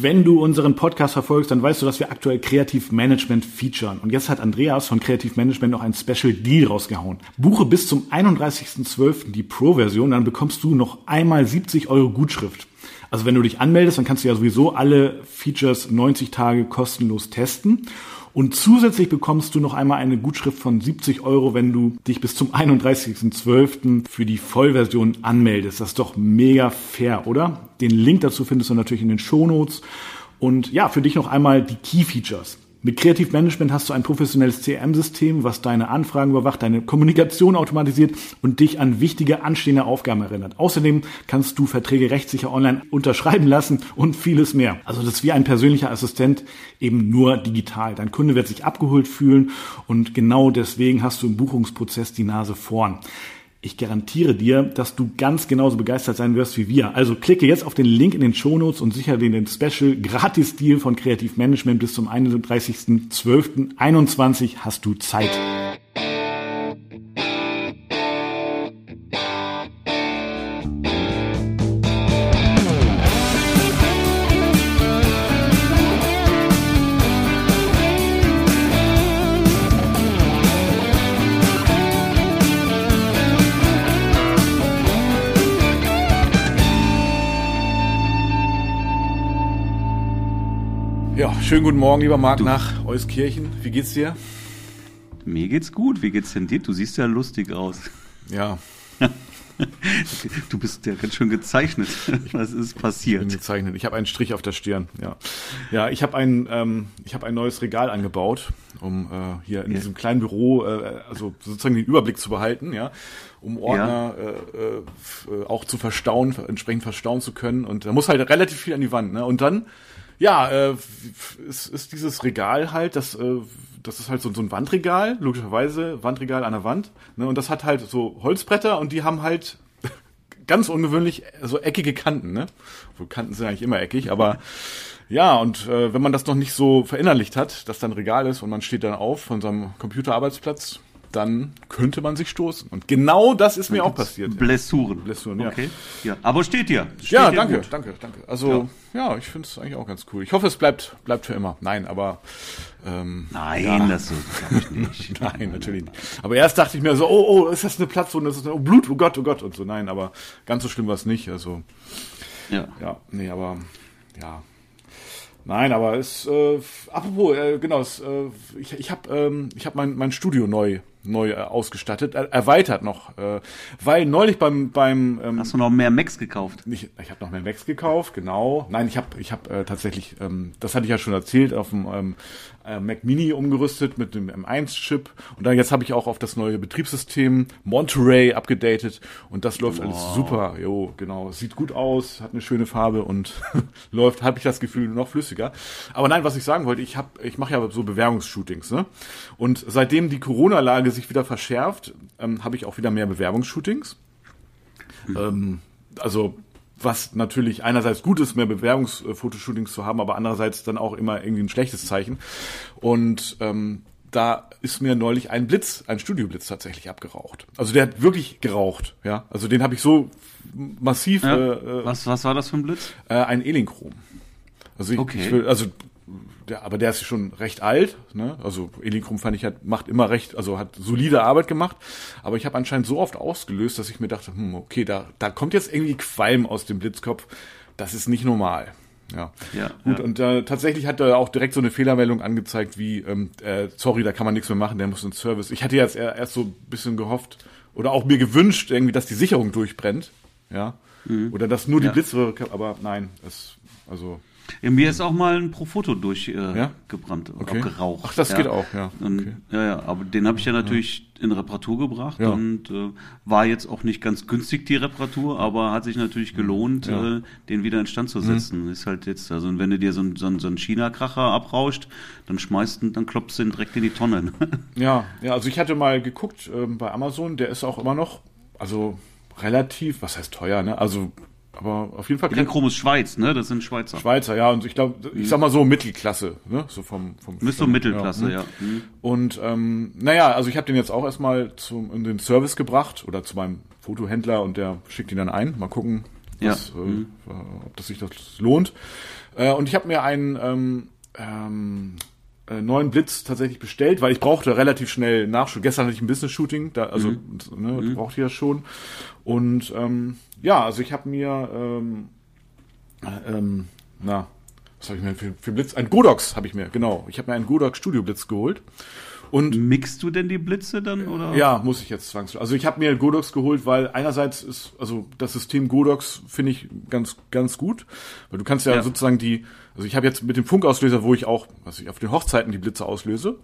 Wenn du unseren Podcast verfolgst, dann weißt du, dass wir aktuell Kreativmanagement featuren. Und jetzt hat Andreas von Kreativmanagement noch ein Special Deal rausgehauen. Buche bis zum 31.12. die Pro-Version, dann bekommst du noch einmal 70 Euro Gutschrift. Also wenn du dich anmeldest, dann kannst du ja sowieso alle Features 90 Tage kostenlos testen. Und zusätzlich bekommst du noch einmal eine Gutschrift von 70 Euro, wenn du dich bis zum 31.12. für die Vollversion anmeldest. Das ist doch mega fair, oder? Den Link dazu findest du natürlich in den Shownotes. Und ja, für dich noch einmal die Key Features. Mit Creative Management hast du ein professionelles CRM-System, was deine Anfragen überwacht, deine Kommunikation automatisiert und dich an wichtige anstehende Aufgaben erinnert. Außerdem kannst du Verträge rechtssicher online unterschreiben lassen und vieles mehr. Also das ist wie ein persönlicher Assistent, eben nur digital. Dein Kunde wird sich abgeholt fühlen und genau deswegen hast du im Buchungsprozess die Nase vorn. Ich garantiere dir, dass du ganz genauso begeistert sein wirst wie wir. Also klicke jetzt auf den Link in den Shownotes und sichere dir den Special Gratis-Deal von Kreativ Management bis zum 31.12.21 hast du Zeit. Schönen guten Morgen, lieber Marc, nach Euskirchen. Wie geht's dir? Mir geht's gut. Wie geht's denn dir? Du siehst ja lustig aus. Ja. Du bist ja ganz schön gezeichnet. Was ist passiert? Ich bin gezeichnet. Ich habe einen Strich auf der Stirn. Ja, ja. Ich habe ein, ähm, ich habe ein neues Regal angebaut, um äh, hier in ja. diesem kleinen Büro, äh, also sozusagen den Überblick zu behalten, ja, um Ordner ja. Äh, äh, auch zu verstauen, entsprechend verstauen zu können. Und da muss halt relativ viel an die Wand. Ne? Und dann ja, äh, ist, ist dieses Regal halt, das, äh, das ist halt so, so ein Wandregal, logischerweise Wandregal an der Wand. Ne? Und das hat halt so Holzbretter und die haben halt ganz ungewöhnlich so eckige Kanten. Ne? Wo Kanten sind eigentlich immer eckig, aber ja, und äh, wenn man das noch nicht so verinnerlicht hat, dass da ein Regal ist und man steht dann auf von seinem Computerarbeitsplatz, dann könnte man sich stoßen. Und genau das ist mir auch passiert. Blessuren. Blessuren, ja. Okay. Ja, aber steht dir. Steht ja, danke, gut. danke, danke. Also, ja, ja ich finde es eigentlich auch ganz cool. Ich hoffe, es bleibt, bleibt für immer. Nein, aber. Ähm, Nein, ja. das glaube ich nicht. Nein, natürlich nicht. Aber erst dachte ich mir so, oh, oh, ist das eine Platzwunde? Ist das oh, Blut? Oh Gott, oh Gott. Und so, nein, aber ganz so schlimm war es nicht. Also. Ja. Ja, nee, aber. Ja, Nein, aber es äh, apropos äh, genau, es, äh, ich, ich habe ähm, ich habe mein mein Studio neu neu äh, ausgestattet, er, erweitert noch, äh, weil neulich beim beim ähm, hast du noch mehr Macs gekauft? Ich, ich habe noch mehr Macs gekauft, genau. Nein, ich habe ich habe äh, tatsächlich, ähm, das hatte ich ja schon erzählt, auf dem ähm, äh, Mac Mini umgerüstet mit dem M1-Chip und dann jetzt habe ich auch auf das neue Betriebssystem Monterey abgedatet und das läuft wow. alles super. Jo, genau, sieht gut aus, hat eine schöne Farbe und läuft, habe ich das Gefühl, noch flüssiger. Aber nein, was ich sagen wollte, ich habe, ich mache ja so Bewerbungsshootings, ne? Und seitdem die Corona-Lage sich wieder verschärft, ähm, habe ich auch wieder mehr Bewerbungsshootings. Mhm. Ähm, also was natürlich einerseits gut ist, mehr Bewerbungsfotoshootings zu haben, aber andererseits dann auch immer irgendwie ein schlechtes Zeichen. Und ähm, da ist mir neulich ein Blitz, ein Studioblitz tatsächlich abgeraucht. Also der hat wirklich geraucht, ja. Also den habe ich so massiv. Ja. Äh, äh was, was war das für ein Blitz? Äh, ein Elinchrom. Also ich, okay. ich will, also der, aber der ist schon recht alt. Ne? Also Elinkrum fand ich hat macht immer recht, also hat solide Arbeit gemacht. Aber ich habe anscheinend so oft ausgelöst, dass ich mir dachte, hm, okay, da da kommt jetzt irgendwie Qualm aus dem Blitzkopf. Das ist nicht normal. Ja, ja gut. Ja. Und äh, tatsächlich hat er auch direkt so eine Fehlermeldung angezeigt, wie ähm, äh, sorry, da kann man nichts mehr machen, der muss ins Service. Ich hatte jetzt erst so ein bisschen gehofft oder auch mir gewünscht, irgendwie, dass die Sicherung durchbrennt. Ja. Mhm. Oder dass nur die ja. Blitze, aber nein, es also ja, mir ist auch mal ein Profoto durchgebrannt äh, ja? okay. geraucht. Ach, das ja. geht auch, ja. Und, okay. Ja, ja, aber den habe ich ja natürlich in Reparatur gebracht und äh, war jetzt auch nicht ganz günstig die Reparatur, aber hat sich natürlich gelohnt, äh, den wieder instand zu setzen. Mhm. Ist halt jetzt, also wenn du dir so, so, so einen China-Kracher abrauscht, dann schmeißt dann klopfst du ihn direkt in die Tonne. ja, ja, also ich hatte mal geguckt ähm, bei Amazon, der ist auch immer noch, also relativ, was heißt teuer, ne? Also aber auf jeden Fall. Chrom ist Schweiz, ne? Das sind Schweizer. Schweizer, ja. Und ich glaube, ich sag mal so Mittelklasse, ne? So vom vom. Bist du Mittelklasse, ja. ja. Mhm. Und ähm, naja, also ich habe den jetzt auch erstmal zum in den Service gebracht oder zu meinem Fotohändler und der schickt ihn dann ein. Mal gucken, was, ja. äh, mhm. ob das sich das lohnt. Äh, und ich habe mir einen ähm, ähm, äh, neuen Blitz tatsächlich bestellt, weil ich brauchte relativ schnell Nachschub. Gestern hatte ich ein Business-Shooting, da, also mhm. ne, mhm. brauchte ich das schon. Und ähm, ja, also ich habe mir ähm, äh, ähm, na, was habe ich mir für, für Blitz? Ein Godox habe ich mir, genau. Ich habe mir einen Godox Studio Blitz geholt. Und mixt du denn die Blitze dann oder? Ja, muss ich jetzt zwangsläufig. Also ich habe mir Godox geholt, weil einerseits ist also das System Godox finde ich ganz ganz gut, weil du kannst ja, ja. sozusagen die also ich habe jetzt mit dem Funkauslöser, wo ich auch was ich auf den Hochzeiten die Blitze auslöse,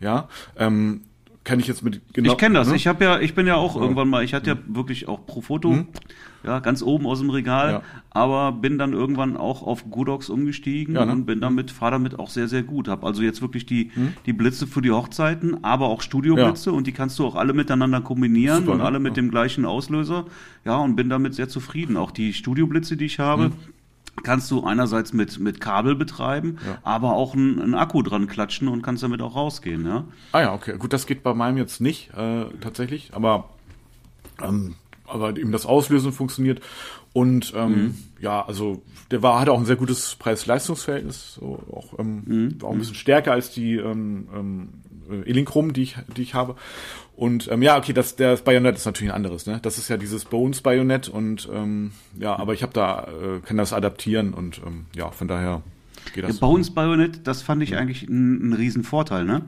ja, ähm, kann ich jetzt mit genau. Ich kenne das. Ne? Ich habe ja, ich bin ja auch ja. irgendwann mal. Ich hatte ja mhm. wirklich auch pro Foto, mhm. Ja, ganz oben aus dem Regal. Ja. Aber bin dann irgendwann auch auf Godox umgestiegen ja, ne? und bin damit, fahre damit auch sehr, sehr gut. Hab also jetzt wirklich die mhm. die Blitze für die Hochzeiten, aber auch Studioblitze und die kannst du auch alle miteinander kombinieren Super, und ne? alle mit dem gleichen Auslöser. Ja, und bin damit sehr zufrieden. Auch die Studioblitze, die ich habe mhm kannst du einerseits mit, mit Kabel betreiben, ja. aber auch einen, Akku dran klatschen und kannst damit auch rausgehen. Ja? Ah ja, okay. Gut, das geht bei meinem jetzt nicht äh, tatsächlich, aber, ähm, aber eben das Auslösen funktioniert. Und ähm, mhm. ja, also der war, hatte auch ein sehr gutes Preis-Leistungs-Verhältnis, so auch, ähm, mhm. auch ein bisschen stärker als die ähm, ähm, Elinchrom, die ich, die ich habe. Und ähm, ja, okay, das, das Bajonett ist natürlich ein anderes, ne? Das ist ja dieses Bones Bajonett und ähm, ja, aber ich habe da äh, kann das adaptieren und ähm, ja, von daher geht das. Der Bones Bajonett, das fand ich ja. eigentlich ein, ein Riesenvorteil, ne?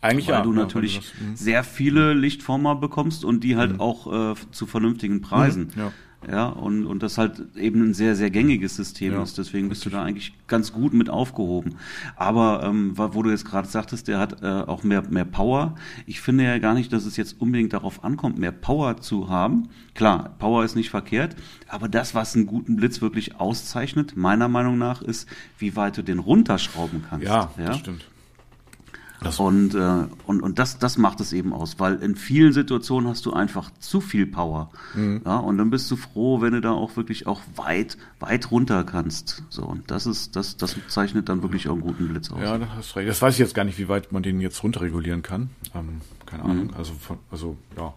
Eigentlich Weil ja. du natürlich ja, das, mhm. sehr viele Lichtformer bekommst und die halt mhm. auch äh, zu vernünftigen Preisen. Mhm, ja. Ja, und, und das halt eben ein sehr, sehr gängiges System ja, ist. Deswegen bist du da eigentlich ganz gut mit aufgehoben. Aber ähm, wo du jetzt gerade sagtest, der hat äh, auch mehr, mehr Power. Ich finde ja gar nicht, dass es jetzt unbedingt darauf ankommt, mehr Power zu haben. Klar, Power ist nicht verkehrt, aber das, was einen guten Blitz wirklich auszeichnet, meiner Meinung nach, ist, wie weit du den runterschrauben kannst. Ja, ja? das stimmt. Das und, äh, und, und das, das macht es eben aus, weil in vielen Situationen hast du einfach zu viel Power. Mhm. Ja, und dann bist du froh, wenn du da auch wirklich auch weit, weit runter kannst. So, und das ist, das, das zeichnet dann wirklich auch einen guten Blitz aus. Ja, das hast recht. Das weiß ich jetzt gar nicht, wie weit man den jetzt runterregulieren kann. Ähm, keine Ahnung. Mhm. Also, also, ja.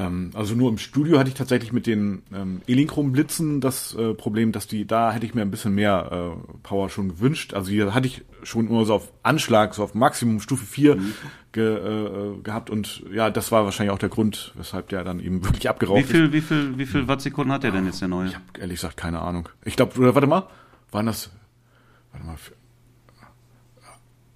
Ähm, also nur im Studio hatte ich tatsächlich mit den ähm, Elinchrom-Blitzen das äh, Problem, dass die, da hätte ich mir ein bisschen mehr äh, Power schon gewünscht. Also hier hatte ich schon nur so auf Anschlag, so auf Maximum Stufe 4 mhm. ge, äh, gehabt und ja, das war wahrscheinlich auch der Grund, weshalb der dann eben wirklich abgeraucht wie viel, ist. Wie viel, wie viel Wattsekunden hat der denn jetzt der neue? Ich habe ehrlich gesagt keine Ahnung. Ich glaube, warte mal, waren das, warte mal,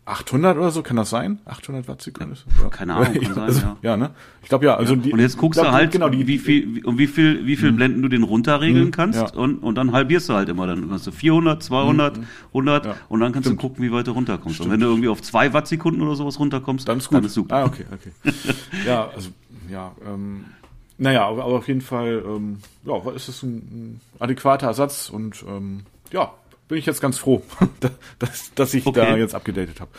800 oder so, kann das sein? 800 Watt Sekunden? Ja. Keine Ahnung, kann also, sein, ja. Ja, ne? Ich glaube ja. Also ja. Die, und jetzt guckst glaub, du halt, genau, die, wie viel, um wie viel, wie viel mhm. Blenden du den runterregeln mhm. kannst und, und dann halbierst du halt immer. Dann hast du 400, 200, mhm. 100 ja. und dann kannst Stimmt. du gucken, wie weit du runterkommst. Stimmt. Und wenn du irgendwie auf 2 Wattsekunden oder sowas runterkommst, dann ist, gut. dann ist super. Ah, okay, okay. ja, also, ja, ähm, naja, aber, aber auf jeden Fall, ähm, ja, ist es ein, ein adäquater Ersatz und, ähm, ja, bin ich jetzt ganz froh, dass, dass ich okay. da jetzt abgedatet habe.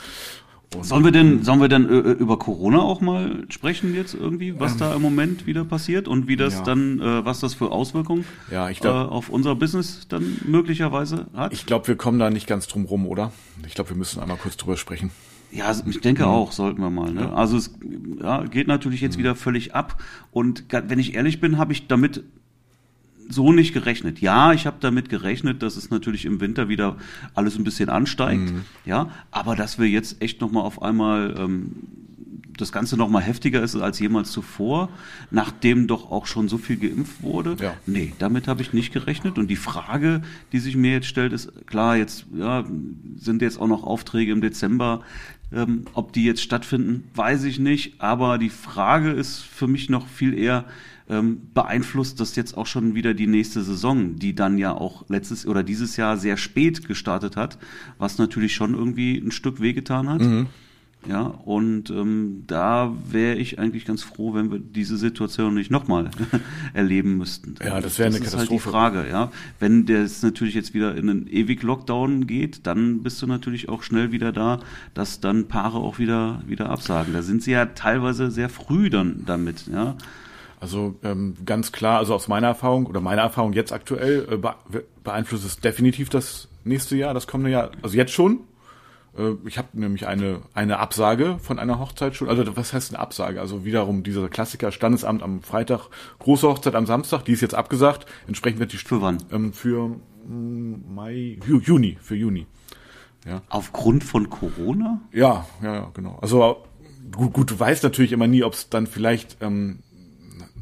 sollen wir denn, sollen wir denn äh, über Corona auch mal sprechen jetzt irgendwie, was ähm, da im Moment wieder passiert und wie das ja. dann, äh, was das für Auswirkungen ja, ich glaub, äh, auf unser Business dann möglicherweise hat? Ich glaube, wir kommen da nicht ganz drum rum, oder? Ich glaube, wir müssen einmal kurz drüber sprechen. Ja, ich denke mhm. auch, sollten wir mal. Ne? Ja. Also es ja, geht natürlich jetzt mhm. wieder völlig ab. Und wenn ich ehrlich bin, habe ich damit so nicht gerechnet. Ja, ich habe damit gerechnet, dass es natürlich im Winter wieder alles ein bisschen ansteigt. Mhm. Ja, aber dass wir jetzt echt noch mal auf einmal ähm, das Ganze noch mal heftiger ist als jemals zuvor, nachdem doch auch schon so viel geimpft wurde. Ja. Nee, damit habe ich nicht gerechnet. Und die Frage, die sich mir jetzt stellt, ist klar, jetzt ja, sind jetzt auch noch Aufträge im Dezember. Ähm, ob die jetzt stattfinden, weiß ich nicht. Aber die Frage ist für mich noch viel eher, ähm, beeinflusst das jetzt auch schon wieder die nächste Saison, die dann ja auch letztes oder dieses Jahr sehr spät gestartet hat, was natürlich schon irgendwie ein Stück wehgetan hat. Mhm. Ja, und ähm, da wäre ich eigentlich ganz froh, wenn wir diese Situation nicht nochmal erleben müssten. Ja, das wäre eine das Katastrophe. Ist halt die Frage, ja. Wenn das natürlich jetzt wieder in einen ewig Lockdown geht, dann bist du natürlich auch schnell wieder da, dass dann Paare auch wieder wieder absagen. Da sind sie ja teilweise sehr früh dann damit, ja. Also ähm, ganz klar, also aus meiner Erfahrung oder meiner Erfahrung jetzt aktuell äh, beeinflusst es definitiv das nächste Jahr, das kommende Jahr, also jetzt schon. Äh, ich habe nämlich eine, eine Absage von einer Hochzeit schon. Also was heißt eine Absage? Also wiederum dieser Klassiker Standesamt am Freitag, große Hochzeit am Samstag, die ist jetzt abgesagt. Entsprechend wird die für wann? Ähm, für mm, Mai, Juni, für Juni. Ja. Aufgrund von Corona? Ja, ja, ja, genau. Also gut, gut, du weißt natürlich immer nie, ob es dann vielleicht ähm,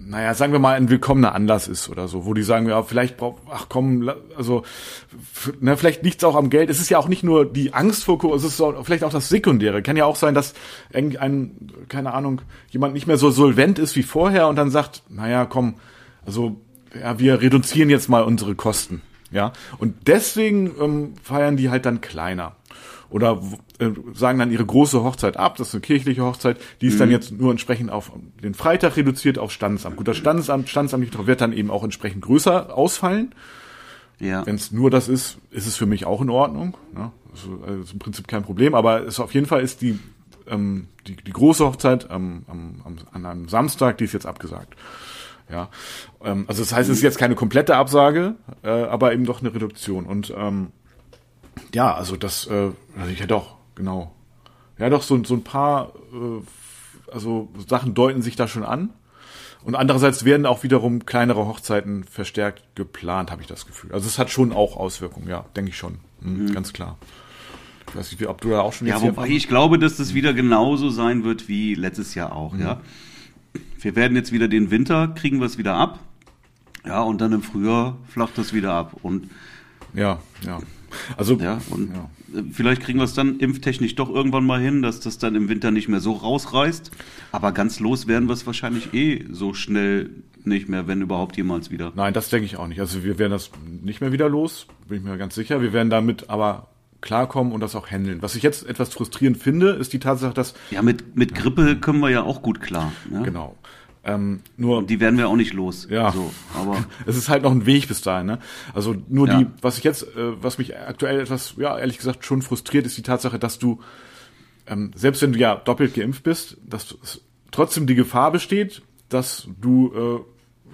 naja, sagen wir mal, ein willkommener Anlass ist oder so, wo die sagen, ja, vielleicht braucht, ach komm, also, na, vielleicht liegt's auch am Geld. Es ist ja auch nicht nur die Angst vor Corona, es ist auch, vielleicht auch das Sekundäre. Kann ja auch sein, dass ein, keine Ahnung, jemand nicht mehr so solvent ist wie vorher und dann sagt, naja, komm, also, ja, wir reduzieren jetzt mal unsere Kosten, ja. Und deswegen ähm, feiern die halt dann kleiner oder äh, sagen dann ihre große Hochzeit ab, das ist eine kirchliche Hochzeit, die ist mhm. dann jetzt nur entsprechend auf den Freitag reduziert auf Standesamt. Gut, das Standesamt, Standesamt wird dann eben auch entsprechend größer ausfallen. Ja. Wenn es nur das ist, ist es für mich auch in Ordnung. Ne? Also, also ist im Prinzip kein Problem, aber es auf jeden Fall ist die ähm, die, die große Hochzeit am, am, am, an einem Samstag, die ist jetzt abgesagt. Ja, ähm, also das heißt, es ist jetzt keine komplette Absage, äh, aber eben doch eine Reduktion. Und ähm, ja, also das, äh, also ich hätte auch, genau. Ja, doch, so, so ein paar, äh, also Sachen deuten sich da schon an. Und andererseits werden auch wiederum kleinere Hochzeiten verstärkt geplant, habe ich das Gefühl. Also es hat schon auch Auswirkungen, ja, denke ich schon. Mhm, mhm. Ganz klar. Ich weiß nicht, ob du da auch schon Ja, wobei ich glaube, dass das wieder genauso sein wird wie letztes Jahr auch, mhm. ja. Wir werden jetzt wieder den Winter, kriegen wir es wieder ab. Ja, und dann im Frühjahr flacht das wieder ab. Und ja, ja. Also ja, und ja. vielleicht kriegen wir es dann impftechnisch doch irgendwann mal hin, dass das dann im Winter nicht mehr so rausreißt. Aber ganz los werden wir es wahrscheinlich eh so schnell nicht mehr, wenn überhaupt jemals wieder. Nein, das denke ich auch nicht. Also wir werden das nicht mehr wieder los, bin ich mir ganz sicher. Wir werden damit aber klarkommen und das auch handeln. Was ich jetzt etwas frustrierend finde, ist die Tatsache, dass ja mit mit Grippe kommen wir ja auch gut klar. Ne? Genau. Ähm, nur und die werden wir auch nicht los. Ja, so, aber es ist halt noch ein Weg bis dahin. Ne? Also nur ja. die, was ich jetzt, äh, was mich aktuell etwas, ja ehrlich gesagt schon frustriert, ist die Tatsache, dass du ähm, selbst wenn du ja doppelt geimpft bist, dass trotzdem die Gefahr besteht, dass du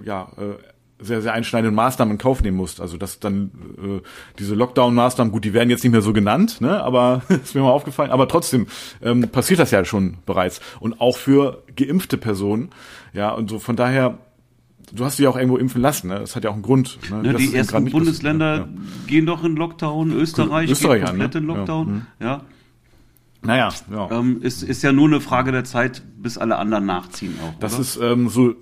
äh, ja äh, sehr, sehr einschneidende Maßnahmen in Kauf nehmen musst. Also dass dann äh, diese Lockdown-Maßnahmen, gut, die werden jetzt nicht mehr so genannt, ne? aber ist mir mal aufgefallen, aber trotzdem ähm, passiert das ja schon bereits. Und auch für geimpfte Personen. Ja, und so von daher, du hast dich auch irgendwo impfen lassen, ne? Das hat ja auch einen Grund. Ne? Ja, die ersten Bundesländer ja. gehen doch in Lockdown, Österreich, Österreich geht komplett an, ne? in Lockdown. Ja. Mhm. ja. Naja, ja. Ähm, ist, ist ja nur eine Frage der Zeit, bis alle anderen nachziehen auch. Das oder? ist ähm, so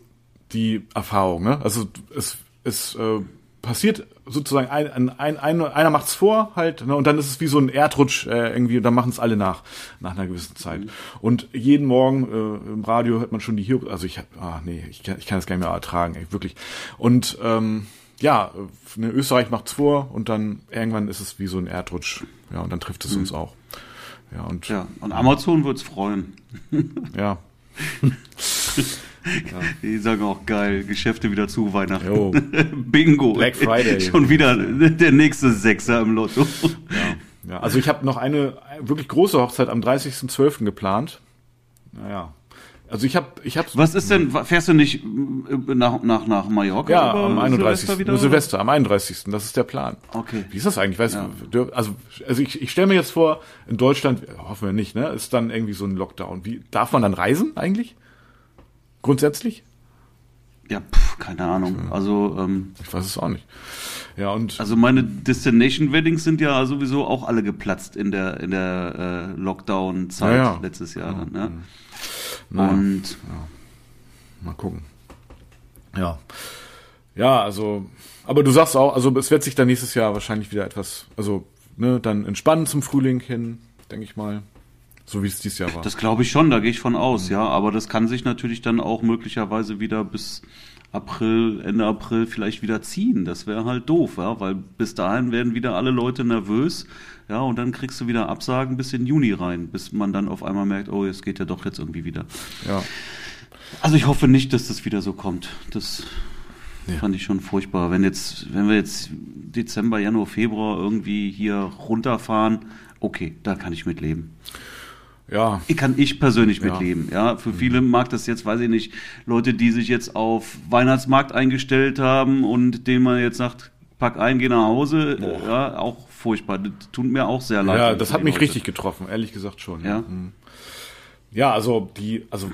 die Erfahrung. Ne? Also es, es äh, passiert sozusagen, ein, ein, ein, einer macht's vor halt, ne, und dann ist es wie so ein Erdrutsch äh, irgendwie, und dann machen es alle nach, nach einer gewissen Zeit. Mhm. Und jeden Morgen äh, im Radio hört man schon die hier, also ich, ah nee, ich, ich kann das gar nicht mehr ertragen, ey, wirklich. Und ähm, ja, ne, Österreich macht's vor und dann irgendwann ist es wie so ein Erdrutsch, ja, und dann trifft es mhm. uns auch. Ja, und, ja, und Amazon wird's freuen. ja. Ja. Die sagen auch geil, Geschäfte wieder zu Weihnachten. Jo. Bingo. Black Friday. Schon wieder der nächste Sechser im Lotto. Ja, ja. also ich habe noch eine wirklich große Hochzeit am 30.12. geplant. Naja. Also ich habe, ich habe. Was ist denn? Fährst du nicht äh, nach nach nach Mallorca? Ja, am 31. Silvester, wieder, Silvester, am 31. Das ist der Plan. Okay. Wie ist das eigentlich? Weißt ja. du, also also ich, ich stelle mir jetzt vor, in Deutschland hoffen wir nicht, ne, ist dann irgendwie so ein Lockdown. Wie darf man dann reisen eigentlich? Grundsätzlich? Ja, pf, keine Ahnung. Also ähm, ich weiß es auch nicht. Ja und also meine Destination Weddings sind ja sowieso auch alle geplatzt in der in der äh, Lockdown Zeit ja, ja. letztes Jahr. Ja, dann, ne? Naja, und mal gucken. Ja, ja, also aber du sagst auch, also es wird sich dann nächstes Jahr wahrscheinlich wieder etwas, also ne, dann entspannen zum Frühling hin, denke ich mal. So wie es dieses Jahr war. Das glaube ich schon, da gehe ich von aus, mhm. ja. Aber das kann sich natürlich dann auch möglicherweise wieder bis April, Ende April vielleicht wieder ziehen. Das wäre halt doof, ja, weil bis dahin werden wieder alle Leute nervös, ja, und dann kriegst du wieder Absagen bis in Juni rein, bis man dann auf einmal merkt, oh, es geht ja doch jetzt irgendwie wieder. Ja. Also ich hoffe nicht, dass das wieder so kommt. Das ja. fand ich schon furchtbar. Wenn jetzt, wenn wir jetzt Dezember, Januar, Februar irgendwie hier runterfahren, okay, da kann ich mit leben. Ja. Kann ich persönlich mitleben. Ja. ja, für viele mag das jetzt, weiß ich nicht, Leute, die sich jetzt auf Weihnachtsmarkt eingestellt haben und denen man jetzt sagt, pack ein, geh nach Hause. Boah. Ja, auch furchtbar. Das tut mir auch sehr leid. Ja, das hat mich Leute. richtig getroffen, ehrlich gesagt schon. Ja. Mhm. Ja, also die, also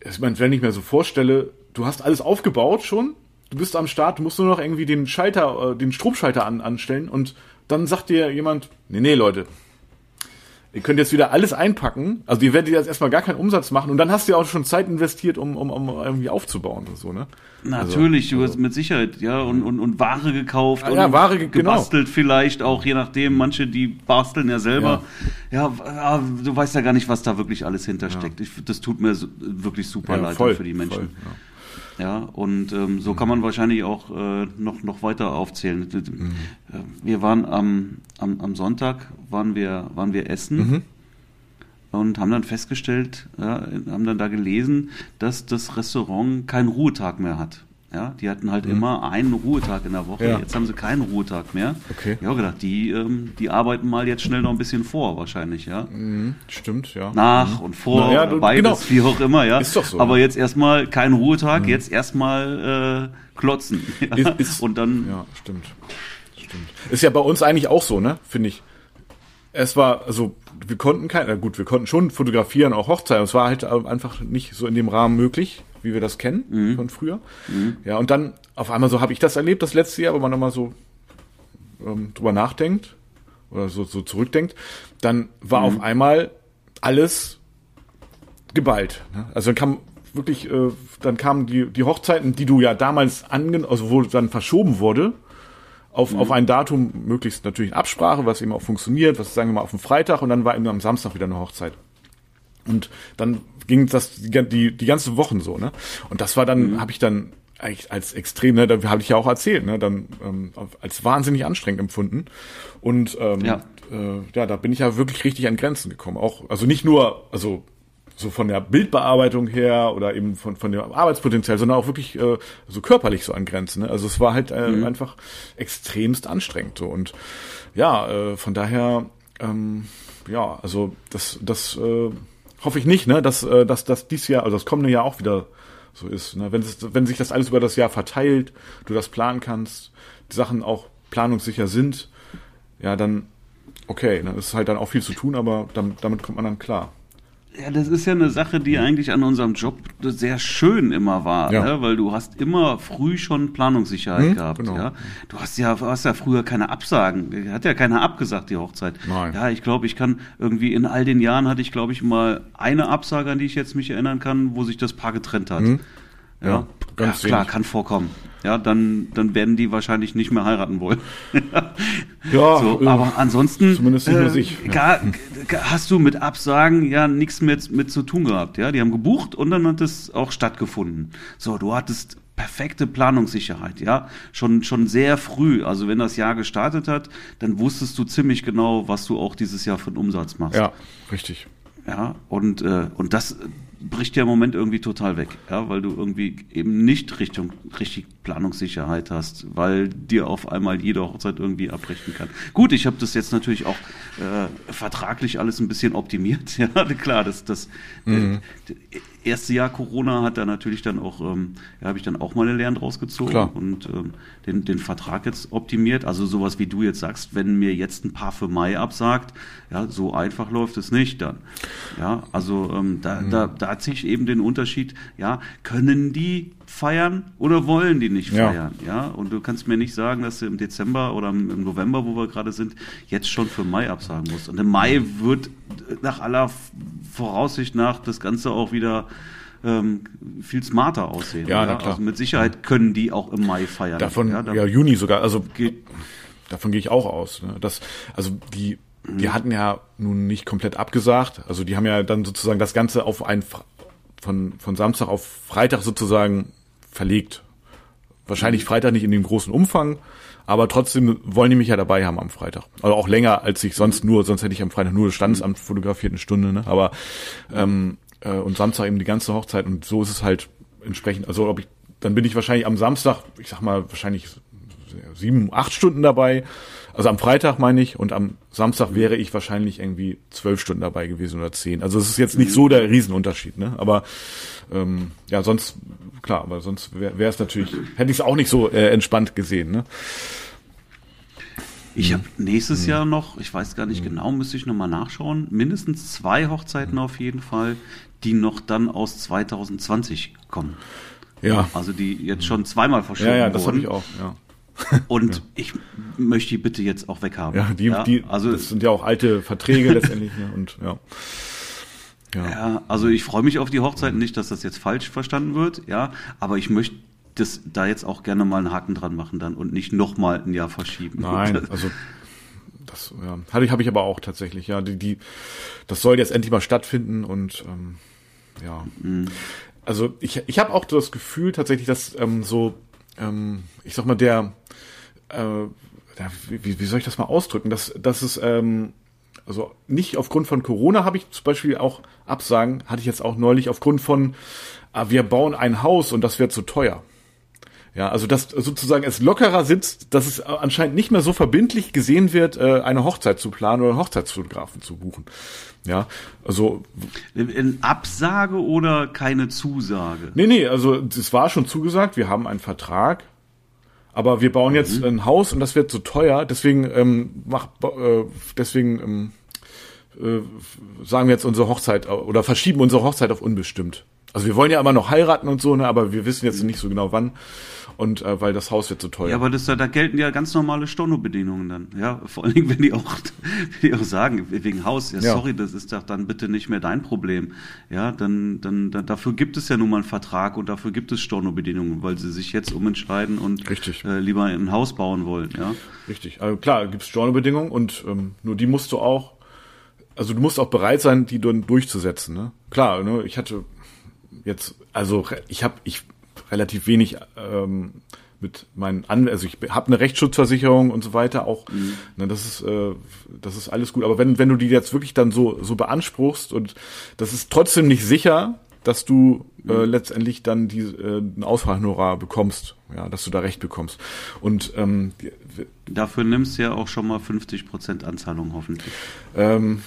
ich meine, wenn ich mir so vorstelle, du hast alles aufgebaut schon, du bist am Start, du musst nur noch irgendwie den Schalter, äh, den Stromschalter an, anstellen und dann sagt dir jemand, nee, nee, Leute, ihr könnt jetzt wieder alles einpacken, also ihr werdet jetzt erstmal gar keinen Umsatz machen und dann hast du ja auch schon Zeit investiert, um, um, um irgendwie aufzubauen und so, ne? Natürlich, also, du hast mit Sicherheit, ja, und, und, und Ware gekauft ah, ja, und Ware, genau. gebastelt genau. vielleicht auch, je nachdem, manche, die basteln ja selber. Ja, ja du weißt ja gar nicht, was da wirklich alles hintersteckt. Ja. das tut mir wirklich super leid voll, für die Menschen. Voll, ja, und ähm, so kann man wahrscheinlich auch äh, noch, noch weiter aufzählen. Mhm. Wir waren am, am, am Sonntag, waren wir, waren wir essen mhm. und haben dann festgestellt, ja, haben dann da gelesen, dass das Restaurant keinen Ruhetag mehr hat. Ja, die hatten halt mhm. immer einen Ruhetag in der Woche. Ja. Jetzt haben sie keinen Ruhetag mehr. Okay. Ja, gedacht, die, ähm, die arbeiten mal jetzt schnell noch ein bisschen vor, wahrscheinlich, ja. Mhm. Stimmt, ja. Nach mhm. und vor, ja, du, beides, genau. wie auch immer, ja. Ist doch so. Aber jetzt erstmal kein Ruhetag, mhm. jetzt erstmal äh, klotzen. Ja. Ist, ist, und dann. Ja, stimmt. Stimmt. Ist ja bei uns eigentlich auch so, ne, finde ich. Es war, also, wir konnten kein, na gut, wir konnten schon fotografieren, auch Hochzeiten. Es war halt einfach nicht so in dem Rahmen möglich wie wir das kennen mhm. von früher. Mhm. Ja, und dann auf einmal so habe ich das erlebt, das letzte Jahr, wenn man nochmal so ähm, drüber nachdenkt oder so, so zurückdenkt, dann war mhm. auf einmal alles geballt. Ne? Also dann kam wirklich, äh, dann kamen die, die Hochzeiten, die du ja damals angen, also wo dann verschoben wurde, auf, mhm. auf ein Datum, möglichst natürlich in Absprache, was eben auch funktioniert, was sagen wir mal auf dem Freitag und dann war eben am Samstag wieder eine Hochzeit. Und dann ging das die, die, ganze Wochen so, ne? Und das war dann, mhm. habe ich dann eigentlich als extrem, ne, da habe ich ja auch erzählt, ne, dann ähm, als wahnsinnig anstrengend empfunden. Und ähm, ja. Äh, ja, da bin ich ja wirklich richtig an Grenzen gekommen. Auch, also nicht nur, also so von der Bildbearbeitung her oder eben von, von dem Arbeitspotenzial, sondern auch wirklich äh, so körperlich so an Grenzen. Ne? Also es war halt äh, mhm. einfach extremst anstrengend so. Und ja, äh, von daher, ähm, ja, also das, das äh, hoffe ich nicht, ne, dass, äh, dass, dass dies Jahr, also das kommende Jahr auch wieder so ist. Ne? Wenn, es, wenn sich das alles über das Jahr verteilt, du das planen kannst, die Sachen auch planungssicher sind, ja, dann okay, ne, ist halt dann auch viel zu tun, aber damit, damit kommt man dann klar. Ja, das ist ja eine Sache, die eigentlich an unserem Job sehr schön immer war, ja. ne? weil du hast immer früh schon Planungssicherheit hm, gehabt. Genau. Ja? Du hast ja, hast ja früher keine Absagen, hat ja keiner abgesagt, die Hochzeit. Nein. Ja, ich glaube, ich kann irgendwie in all den Jahren hatte ich, glaube ich, mal eine Absage, an die ich jetzt mich erinnern kann, wo sich das Paar getrennt hat. Hm. Ja, ja, ganz ja, klar, kann vorkommen ja, dann, dann werden die wahrscheinlich nicht mehr heiraten wollen. ja, so, äh, aber ansonsten zumindest nicht äh, nur sich. Ja. hast du mit Absagen ja nichts mit, mit zu tun gehabt. Ja, die haben gebucht und dann hat es auch stattgefunden. So, du hattest perfekte Planungssicherheit, ja, schon schon sehr früh. Also wenn das Jahr gestartet hat, dann wusstest du ziemlich genau, was du auch dieses Jahr für einen Umsatz machst. Ja, richtig. Ja, und äh, und das bricht ja im Moment irgendwie total weg, ja, weil du irgendwie eben nicht Richtung richtig Planungssicherheit hast, weil dir auf einmal jede Hochzeit irgendwie abbrechen kann. Gut, ich habe das jetzt natürlich auch äh, vertraglich alles ein bisschen optimiert, ja, klar, das das mhm. äh, erste Jahr Corona hat da natürlich dann auch, ähm, ja, habe ich dann auch mal eine Lehren draus gezogen Klar. und ähm, den, den Vertrag jetzt optimiert. Also sowas wie du jetzt sagst, wenn mir jetzt ein Paar für Mai absagt, ja, so einfach läuft es nicht dann. Ja, also ähm, da, mhm. da, da hat sich eben den Unterschied, ja, können die feiern oder wollen die nicht feiern? Ja. ja, und du kannst mir nicht sagen, dass du im Dezember oder im November, wo wir gerade sind, jetzt schon für Mai absagen musst. Und im Mai wird nach aller Voraussicht nach das Ganze auch wieder ähm, viel smarter aussehen. Ja, na klar. Also mit Sicherheit können die auch im Mai feiern. Davon, ja, ja Juni sogar. Also geht, davon gehe ich auch aus. Ne? Das, also die, die mhm. hatten ja nun nicht komplett abgesagt. Also die haben ja dann sozusagen das Ganze auf ein von, von Samstag auf Freitag sozusagen verlegt. Wahrscheinlich. Freitag nicht in dem großen Umfang, aber trotzdem wollen die mich ja dabei haben am Freitag. Also auch länger, als ich sonst nur, sonst hätte ich am Freitag nur das Standesamt fotografiert, eine Stunde, ne? Aber ähm, äh, und Samstag eben die ganze Hochzeit und so ist es halt entsprechend, also ob ich, dann bin ich wahrscheinlich am Samstag, ich sag mal, wahrscheinlich sieben, acht Stunden dabei. Also am Freitag meine ich und am Samstag wäre ich wahrscheinlich irgendwie zwölf Stunden dabei gewesen oder zehn. Also es ist jetzt nicht so der Riesenunterschied, ne? Aber ähm, ja, sonst klar, aber sonst wäre es natürlich, hätte ich es auch nicht so äh, entspannt gesehen, ne? Ich habe nächstes mhm. Jahr noch, ich weiß gar nicht mhm. genau, müsste ich nochmal nachschauen, mindestens zwei Hochzeiten auf jeden Fall, die noch dann aus 2020 kommen. Ja. Also die jetzt schon zweimal verschoben wurden. Ja, ja, das habe ich auch, ja. Und ja. ich möchte die bitte jetzt auch weghaben. Ja, die, ja, die, also das sind ja auch alte Verträge letztendlich. und ja. Ja. ja, also ich freue mich auf die Hochzeit, nicht, dass das jetzt falsch verstanden wird, ja, aber ich möchte das da jetzt auch gerne mal einen Haken dran machen dann und nicht nochmal ein Jahr verschieben. Nein, also das ja, habe ich, hab ich aber auch tatsächlich, ja, die, die, das soll jetzt endlich mal stattfinden und ähm, ja. Mhm. Also ich, ich habe auch das Gefühl tatsächlich, dass ähm, so, ähm, ich sag mal, der äh, wie, wie soll ich das mal ausdrücken, dass, dass es, ähm, also nicht aufgrund von Corona habe ich zum Beispiel auch Absagen, hatte ich jetzt auch neulich aufgrund von, ah, wir bauen ein Haus und das wird zu teuer. Ja, also dass sozusagen es lockerer sitzt, dass es anscheinend nicht mehr so verbindlich gesehen wird, äh, eine Hochzeit zu planen oder einen Hochzeitsfotografen zu buchen. Ja, also. In Absage oder keine Zusage? Nee, nee, also es war schon zugesagt, wir haben einen Vertrag, aber wir bauen jetzt mhm. ein Haus und das wird so teuer, deswegen ähm, mach, äh, deswegen ähm, äh, sagen wir jetzt unsere Hochzeit oder verschieben unsere Hochzeit auf unbestimmt. Also wir wollen ja immer noch heiraten und so, ne, aber wir wissen jetzt nicht so genau wann und äh, weil das Haus wird so teuer. Ja, aber das, da gelten ja ganz normale Stornobedingungen dann. Ja, vor allen Dingen, wenn die auch, wenn die auch sagen, wegen Haus, ja, ja, sorry, das ist doch dann bitte nicht mehr dein Problem. Ja, dann, dann, dann dafür gibt es ja nun mal einen Vertrag und dafür gibt es Stornobedingungen, weil sie sich jetzt umentscheiden und Richtig. Äh, lieber ein Haus bauen wollen. Ja, richtig. Also klar, gibt es Stornobedingungen und ähm, nur die musst du auch, also du musst auch bereit sein, die dann durchzusetzen. Ne? Klar, ne, ich hatte jetzt, also ich habe, ich relativ wenig ähm, mit meinen An also ich habe eine Rechtsschutzversicherung und so weiter auch mhm. ne, das ist äh, das ist alles gut aber wenn wenn du die jetzt wirklich dann so so beanspruchst und das ist trotzdem nicht sicher dass du äh, mhm. letztendlich dann die äh, ein Ausfallhonorar bekommst ja dass du da recht bekommst und ähm, dafür nimmst du ja auch schon mal 50 Prozent Anzahlung hoffentlich ähm,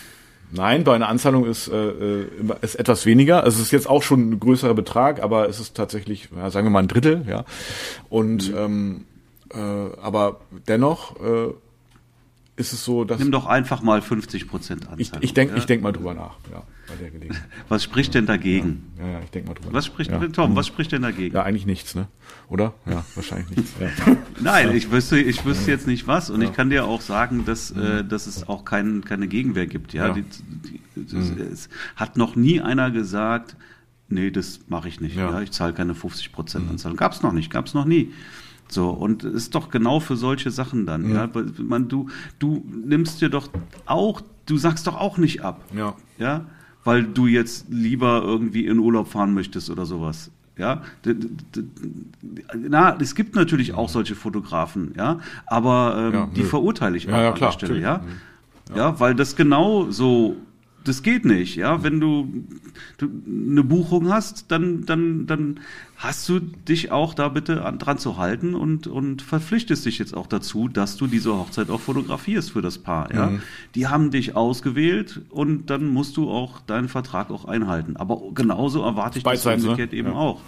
Nein, bei einer Anzahlung ist, äh, äh, ist etwas weniger. Also es ist jetzt auch schon ein größerer Betrag, aber es ist tatsächlich, ja, sagen wir mal ein Drittel, ja. Und mhm. ähm, äh, aber dennoch äh, ist es so, dass. Nimm doch einfach mal 50 Prozent Anzahlung. Ich, ich denke ja? ich denk mal drüber nach, ja bei der Gelegenheit. Was spricht denn dagegen? Ja, ja, ich denke mal drüber. Was spricht, ja. Tom, was spricht denn dagegen? Ja, eigentlich nichts, ne? Oder? Ja, wahrscheinlich nichts. Ja. Nein, ich wüsste, ich wüsste jetzt nicht was und ich kann dir auch sagen, dass, äh, dass es auch kein, keine Gegenwehr gibt. Ja, die, die, das, mhm. es hat noch nie einer gesagt, nee, das mache ich nicht. Ja. ich zahle keine 50 Prozent mhm. Anzahlung. Gab es noch nicht, gab es noch nie. So, und ist doch genau für solche Sachen dann, ja. ja. Man, du, du nimmst dir doch auch, du sagst doch auch nicht ab. Ja. Ja weil du jetzt lieber irgendwie in Urlaub fahren möchtest oder sowas. Ja, na, es gibt natürlich auch solche Fotografen, ja, aber ähm, ja, die verurteile ich auch ja, an der Stelle, ja? ja, ja, weil das genau so das geht nicht, ja. Wenn du, du eine Buchung hast, dann, dann, dann hast du dich auch da bitte an, dran zu halten und, und verpflichtest dich jetzt auch dazu, dass du diese Hochzeit auch fotografierst für das Paar, ja. Mhm. Die haben dich ausgewählt und dann musst du auch deinen Vertrag auch einhalten. Aber genauso erwarte ich das ne? umgekehrt ne? eben ja. auch.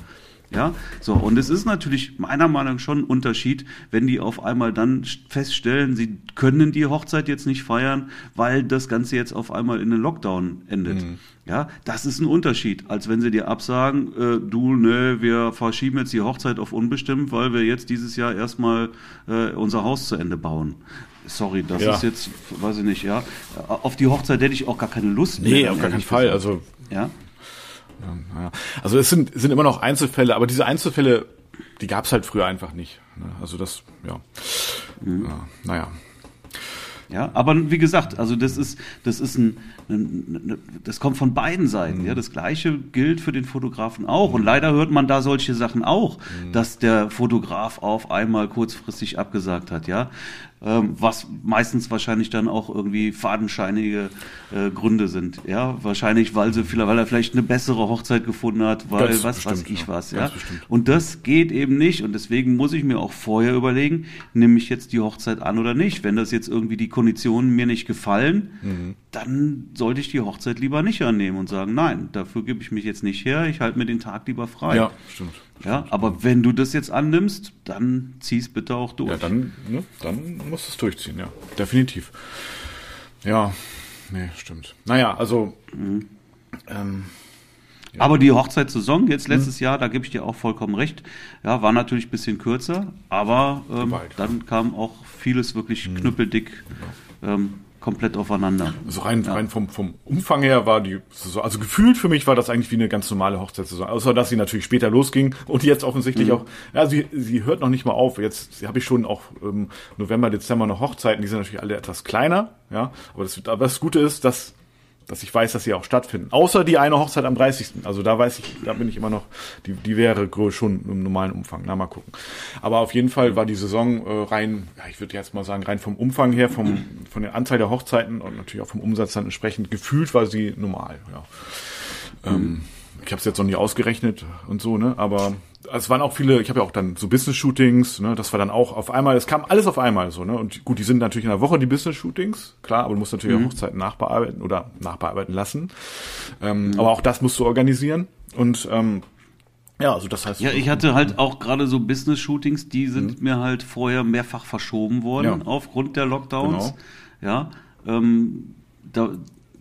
Ja, so. Und es ist natürlich meiner Meinung nach schon ein Unterschied, wenn die auf einmal dann feststellen, sie können die Hochzeit jetzt nicht feiern, weil das Ganze jetzt auf einmal in den Lockdown endet. Mhm. Ja, das ist ein Unterschied, als wenn sie dir absagen, äh, du, ne, wir verschieben jetzt die Hochzeit auf unbestimmt, weil wir jetzt dieses Jahr erstmal äh, unser Haus zu Ende bauen. Sorry, das ja. ist jetzt, weiß ich nicht, ja. Auf die Hochzeit hätte ich auch gar keine Lust nee, mehr. Nee, auf gar keinen Fall. Also, ja. Ja, Also es sind, sind immer noch Einzelfälle, aber diese Einzelfälle, die gab es halt früher einfach nicht. Ne? Also das, ja. Mhm. ja. Naja. Ja, aber wie gesagt, also das ist, das ist ein, ein das kommt von beiden Seiten. Mhm. Ja, das Gleiche gilt für den Fotografen auch. Mhm. Und leider hört man da solche Sachen auch, mhm. dass der Fotograf auf einmal kurzfristig abgesagt hat. Ja, ähm, was meistens wahrscheinlich dann auch irgendwie fadenscheinige äh, Gründe sind. Ja, wahrscheinlich, weil sie vielleicht, weil er vielleicht eine bessere Hochzeit gefunden hat, weil Ganz was bestimmt, weiß ich was. Ja, und das geht eben nicht. Und deswegen muss ich mir auch vorher überlegen, nehme ich jetzt die Hochzeit an oder nicht. Wenn das jetzt irgendwie die Konditionen mir nicht gefallen, mhm. dann sollte ich die Hochzeit lieber nicht annehmen und sagen, nein, dafür gebe ich mich jetzt nicht her, ich halte mir den Tag lieber frei. Ja, stimmt. Ja, aber wenn du das jetzt annimmst, dann zieh es bitte auch durch. Ja, dann, ne, dann musst du es durchziehen, ja. Definitiv. Ja, nee, stimmt. Naja, also. Mhm. Ähm, ja. Aber die Hochzeitssaison jetzt mhm. letztes mhm. Jahr, da gebe ich dir auch vollkommen recht, ja, war natürlich ein bisschen kürzer, aber ähm, dann kam auch vieles wirklich mhm. knüppeldick ähm, komplett aufeinander. Also rein, ja. rein vom, vom Umfang her war die Saison, also gefühlt für mich war das eigentlich wie eine ganz normale Hochzeitssaison, außer dass sie natürlich später losging und jetzt offensichtlich mhm. auch, ja, sie, sie hört noch nicht mal auf. Jetzt habe ich schon auch ähm, November, Dezember noch Hochzeiten, die sind natürlich alle etwas kleiner, ja, aber das, aber das Gute ist, dass dass ich weiß, dass sie auch stattfinden. Außer die eine Hochzeit am 30. Also da weiß ich, da bin ich immer noch, die, die wäre schon im normalen Umfang. Na, mal gucken. Aber auf jeden Fall war die Saison äh, rein, ja, ich würde jetzt mal sagen, rein vom Umfang her, vom, von der Anzahl der Hochzeiten und natürlich auch vom Umsatz dann entsprechend gefühlt war sie normal, ja. Ähm, ich habe es jetzt noch nie ausgerechnet und so, ne? Aber es waren auch viele, ich habe ja auch dann so Business-Shootings, ne, das war dann auch auf einmal, es kam alles auf einmal so, ne? Und gut, die sind natürlich in der Woche die Business-Shootings, klar, aber du musst natürlich mhm. auch Hochzeiten nachbearbeiten oder nachbearbeiten lassen. Ähm, mhm. Aber auch das musst du organisieren. Und ähm, ja, also das heißt. Ja, ich hatte halt auch gerade so Business-Shootings, die sind mhm. mir halt vorher mehrfach verschoben worden ja. aufgrund der Lockdowns. Genau. Ja. Ähm, da, da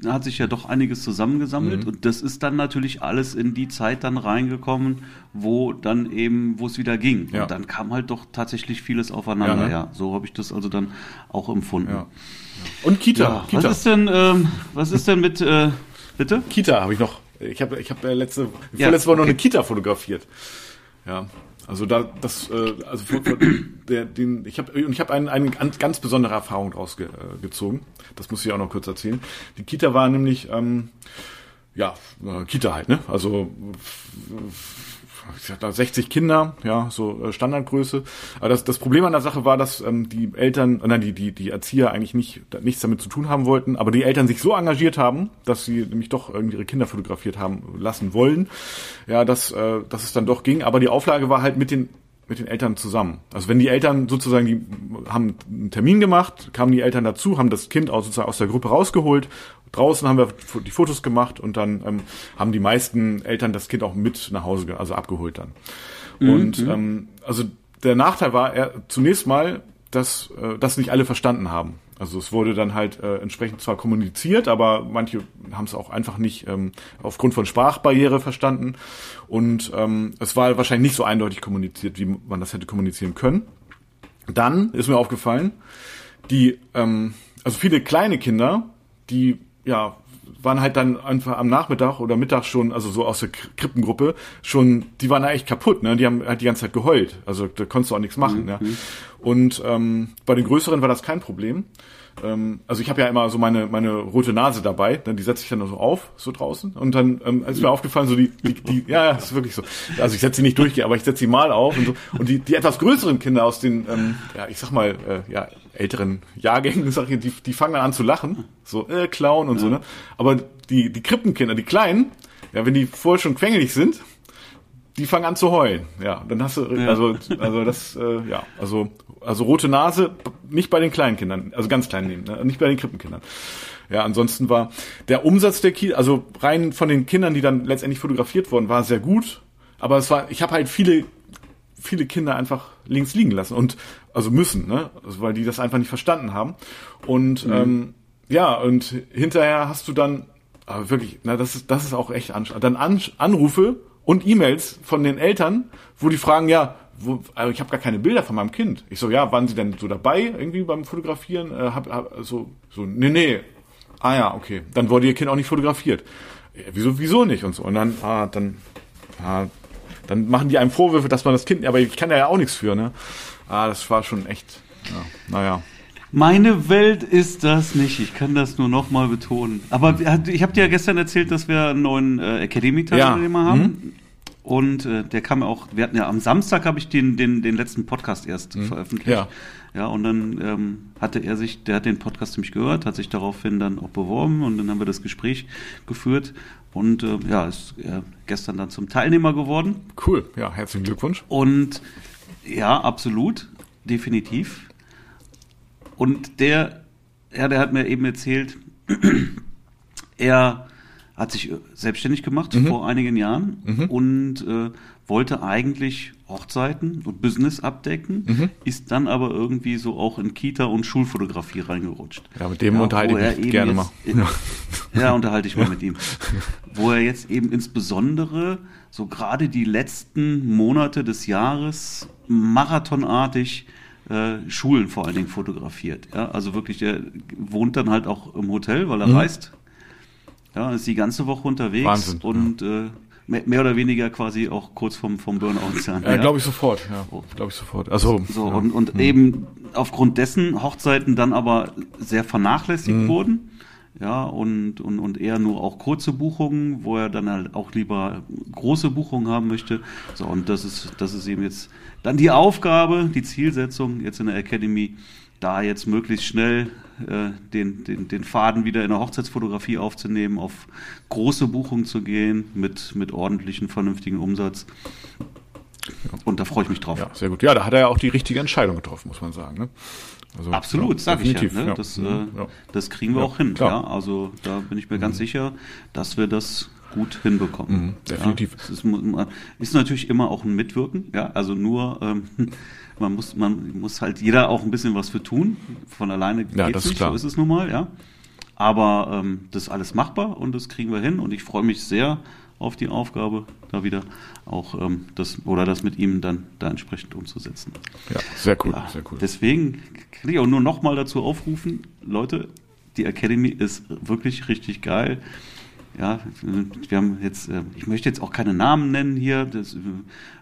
hat sich ja doch einiges zusammengesammelt mhm. und das ist dann natürlich alles in die Zeit dann reingekommen, wo dann eben, wo es wieder ging. Ja. Und dann kam halt doch tatsächlich vieles aufeinander. Ja, ne? ja so habe ich das also dann auch empfunden. Ja. Und Kita, Kita. Was ist denn, ähm, was ist denn mit, äh, bitte? Kita habe ich noch. Ich habe, ich habe letzte, vorletzte Woche okay. noch eine Kita fotografiert. Ja, also da, das, äh, also von der, den, ich habe und ich habe eine, eine ganz, besondere Erfahrung draus ge, äh, gezogen. Das muss ich auch noch kurz erzählen. Die Kita war nämlich, ähm, ja, äh, Kita halt, ne? Also ich da 60 Kinder, ja, so äh, Standardgröße. Aber das, das Problem an der Sache war, dass ähm, die Eltern, äh, nein, die, die, die Erzieher eigentlich nicht, nichts damit zu tun haben wollten, aber die Eltern sich so engagiert haben, dass sie nämlich doch irgendwie ihre Kinder fotografiert haben lassen wollen, ja, dass, äh, dass es dann doch ging. Aber die Auflage war halt mit den mit den Eltern zusammen. Also wenn die Eltern sozusagen, die haben einen Termin gemacht, kamen die Eltern dazu, haben das Kind aus, sozusagen aus der Gruppe rausgeholt Draußen haben wir die Fotos gemacht und dann ähm, haben die meisten Eltern das Kind auch mit nach Hause, also abgeholt dann. Mhm. Und mhm. ähm, also der Nachteil war er, zunächst mal, dass äh, das nicht alle verstanden haben. Also es wurde dann halt äh, entsprechend zwar kommuniziert, aber manche haben es auch einfach nicht ähm, aufgrund von Sprachbarriere verstanden. Und ähm, es war wahrscheinlich nicht so eindeutig kommuniziert, wie man das hätte kommunizieren können. Dann ist mir aufgefallen, die, ähm, also viele kleine Kinder, die ja, waren halt dann einfach am Nachmittag oder Mittag schon, also so aus der Krippengruppe, schon, die waren echt kaputt, ne? Die haben halt die ganze Zeit geheult. Also da konntest du auch nichts machen, mhm. ja. Und ähm, bei den größeren war das kein Problem. Ähm, also ich habe ja immer so meine meine rote Nase dabei, dann die setze ich dann so auf, so draußen. Und dann ähm, ist mir aufgefallen, so die, die, die ja, ja, ist wirklich so. Also ich setze sie nicht durch, aber ich setze sie mal auf und so. Und die, die etwas größeren Kinder aus den, ähm, ja, ich sag mal, äh, ja, älteren Jahrgängen, sag ich, die, die fangen dann an zu lachen, so äh, Clown und ja. so, ne? Aber die, die Krippenkinder, die Kleinen, ja, wenn die vorher schon quengelig sind, die fangen an zu heulen. Ja, dann hast du, ja. also, also das, äh, ja, also, also rote Nase, nicht bei den kleinen Kindern, also ganz kleinen nehmen, ne? nicht bei den Krippenkindern. Ja, ansonsten war der Umsatz der Kinder, also rein von den Kindern, die dann letztendlich fotografiert wurden, war sehr gut. Aber es war, ich habe halt viele viele Kinder einfach links liegen lassen und also müssen, ne? Also, weil die das einfach nicht verstanden haben. Und mhm. ähm, ja, und hinterher hast du dann aber wirklich, na, das ist das ist auch echt anstrengend. Dann An Anrufe und E-Mails von den Eltern, wo die fragen, ja, wo, also ich habe gar keine Bilder von meinem Kind. Ich so, ja, waren sie denn so dabei irgendwie beim Fotografieren? Äh, hab, hab, so, so, nee, nee. Ah ja, okay. Dann wurde ihr Kind auch nicht fotografiert. Ja, wieso, wieso nicht und so. Und dann, ah, dann, ah, dann machen die einem Vorwürfe, dass man das Kind, aber ich kann ja auch nichts für, ne? Ah, das war schon echt, ja, naja. Meine Welt ist das nicht. Ich kann das nur noch mal betonen. Aber ich habe dir ja gestern erzählt, dass wir einen neuen äh, Academy-Teilnehmer ja. haben. Mhm. Und äh, der kam ja auch, wir hatten ja am Samstag habe ich den, den, den letzten Podcast erst mhm. veröffentlicht. Ja. Ja, und dann ähm, hatte er sich, der hat den Podcast nämlich gehört, hat sich daraufhin dann auch beworben und dann haben wir das Gespräch geführt und äh, ja, ist äh, gestern dann zum Teilnehmer geworden. Cool, ja, herzlichen Glückwunsch. Und ja, absolut, definitiv. Und der ja, der hat mir eben erzählt, er hat sich selbstständig gemacht mhm. vor einigen Jahren mhm. und äh, wollte eigentlich Hochzeiten und Business abdecken, mhm. ist dann aber irgendwie so auch in Kita und Schulfotografie reingerutscht. Ja, mit dem ja, unterhalte ich mich gerne mal. Ja, unterhalte ich mal mit ihm. Wo er jetzt eben insbesondere so gerade die letzten Monate des Jahres marathonartig äh, Schulen vor allen Dingen fotografiert. Ja, also wirklich, der wohnt dann halt auch im Hotel, weil er mhm. reist. Ja, ist die ganze Woche unterwegs Wahnsinn, und ja. äh, mehr oder weniger quasi auch kurz vom, vom Burnout sein. Ja, ja. glaube ich sofort, ja, oh. glaube ich sofort. Also, so, und, und mhm. eben aufgrund dessen Hochzeiten dann aber sehr vernachlässigt mhm. wurden. Ja, und, und, und eher nur auch kurze Buchungen, wo er dann halt auch lieber große Buchungen haben möchte. So, und das ist, das ist eben jetzt dann die Aufgabe, die Zielsetzung jetzt in der Academy, da jetzt möglichst schnell äh, den, den, den Faden wieder in der Hochzeitsfotografie aufzunehmen, auf große Buchungen zu gehen mit, mit ordentlichen, vernünftigen Umsatz. Und da freue ich mich drauf. Ja, sehr gut. Ja, da hat er ja auch die richtige Entscheidung getroffen, muss man sagen. Ne? Also, Absolut, ja, sage ich ja, ne? das, ja. Äh, das kriegen wir auch hin. Ja, also da bin ich mir ganz mhm. sicher, dass wir das gut hinbekommen. Mhm, definitiv. Ja, ist, ist, natürlich immer auch ein Mitwirken, ja, also nur ähm, man muss, man muss halt jeder auch ein bisschen was für tun. Von alleine geht ja, das nicht, klar. so ist es nun mal, ja. Aber ähm, das ist alles machbar und das kriegen wir hin und ich freue mich sehr auf die Aufgabe, da wieder auch ähm, das oder das mit ihm dann da entsprechend umzusetzen. Ja, sehr cool, ja, sehr cool. Deswegen kann ich auch nur noch mal dazu aufrufen, Leute, die Academy ist wirklich richtig geil. Ja, wir haben jetzt, äh, ich möchte jetzt auch keine Namen nennen hier, das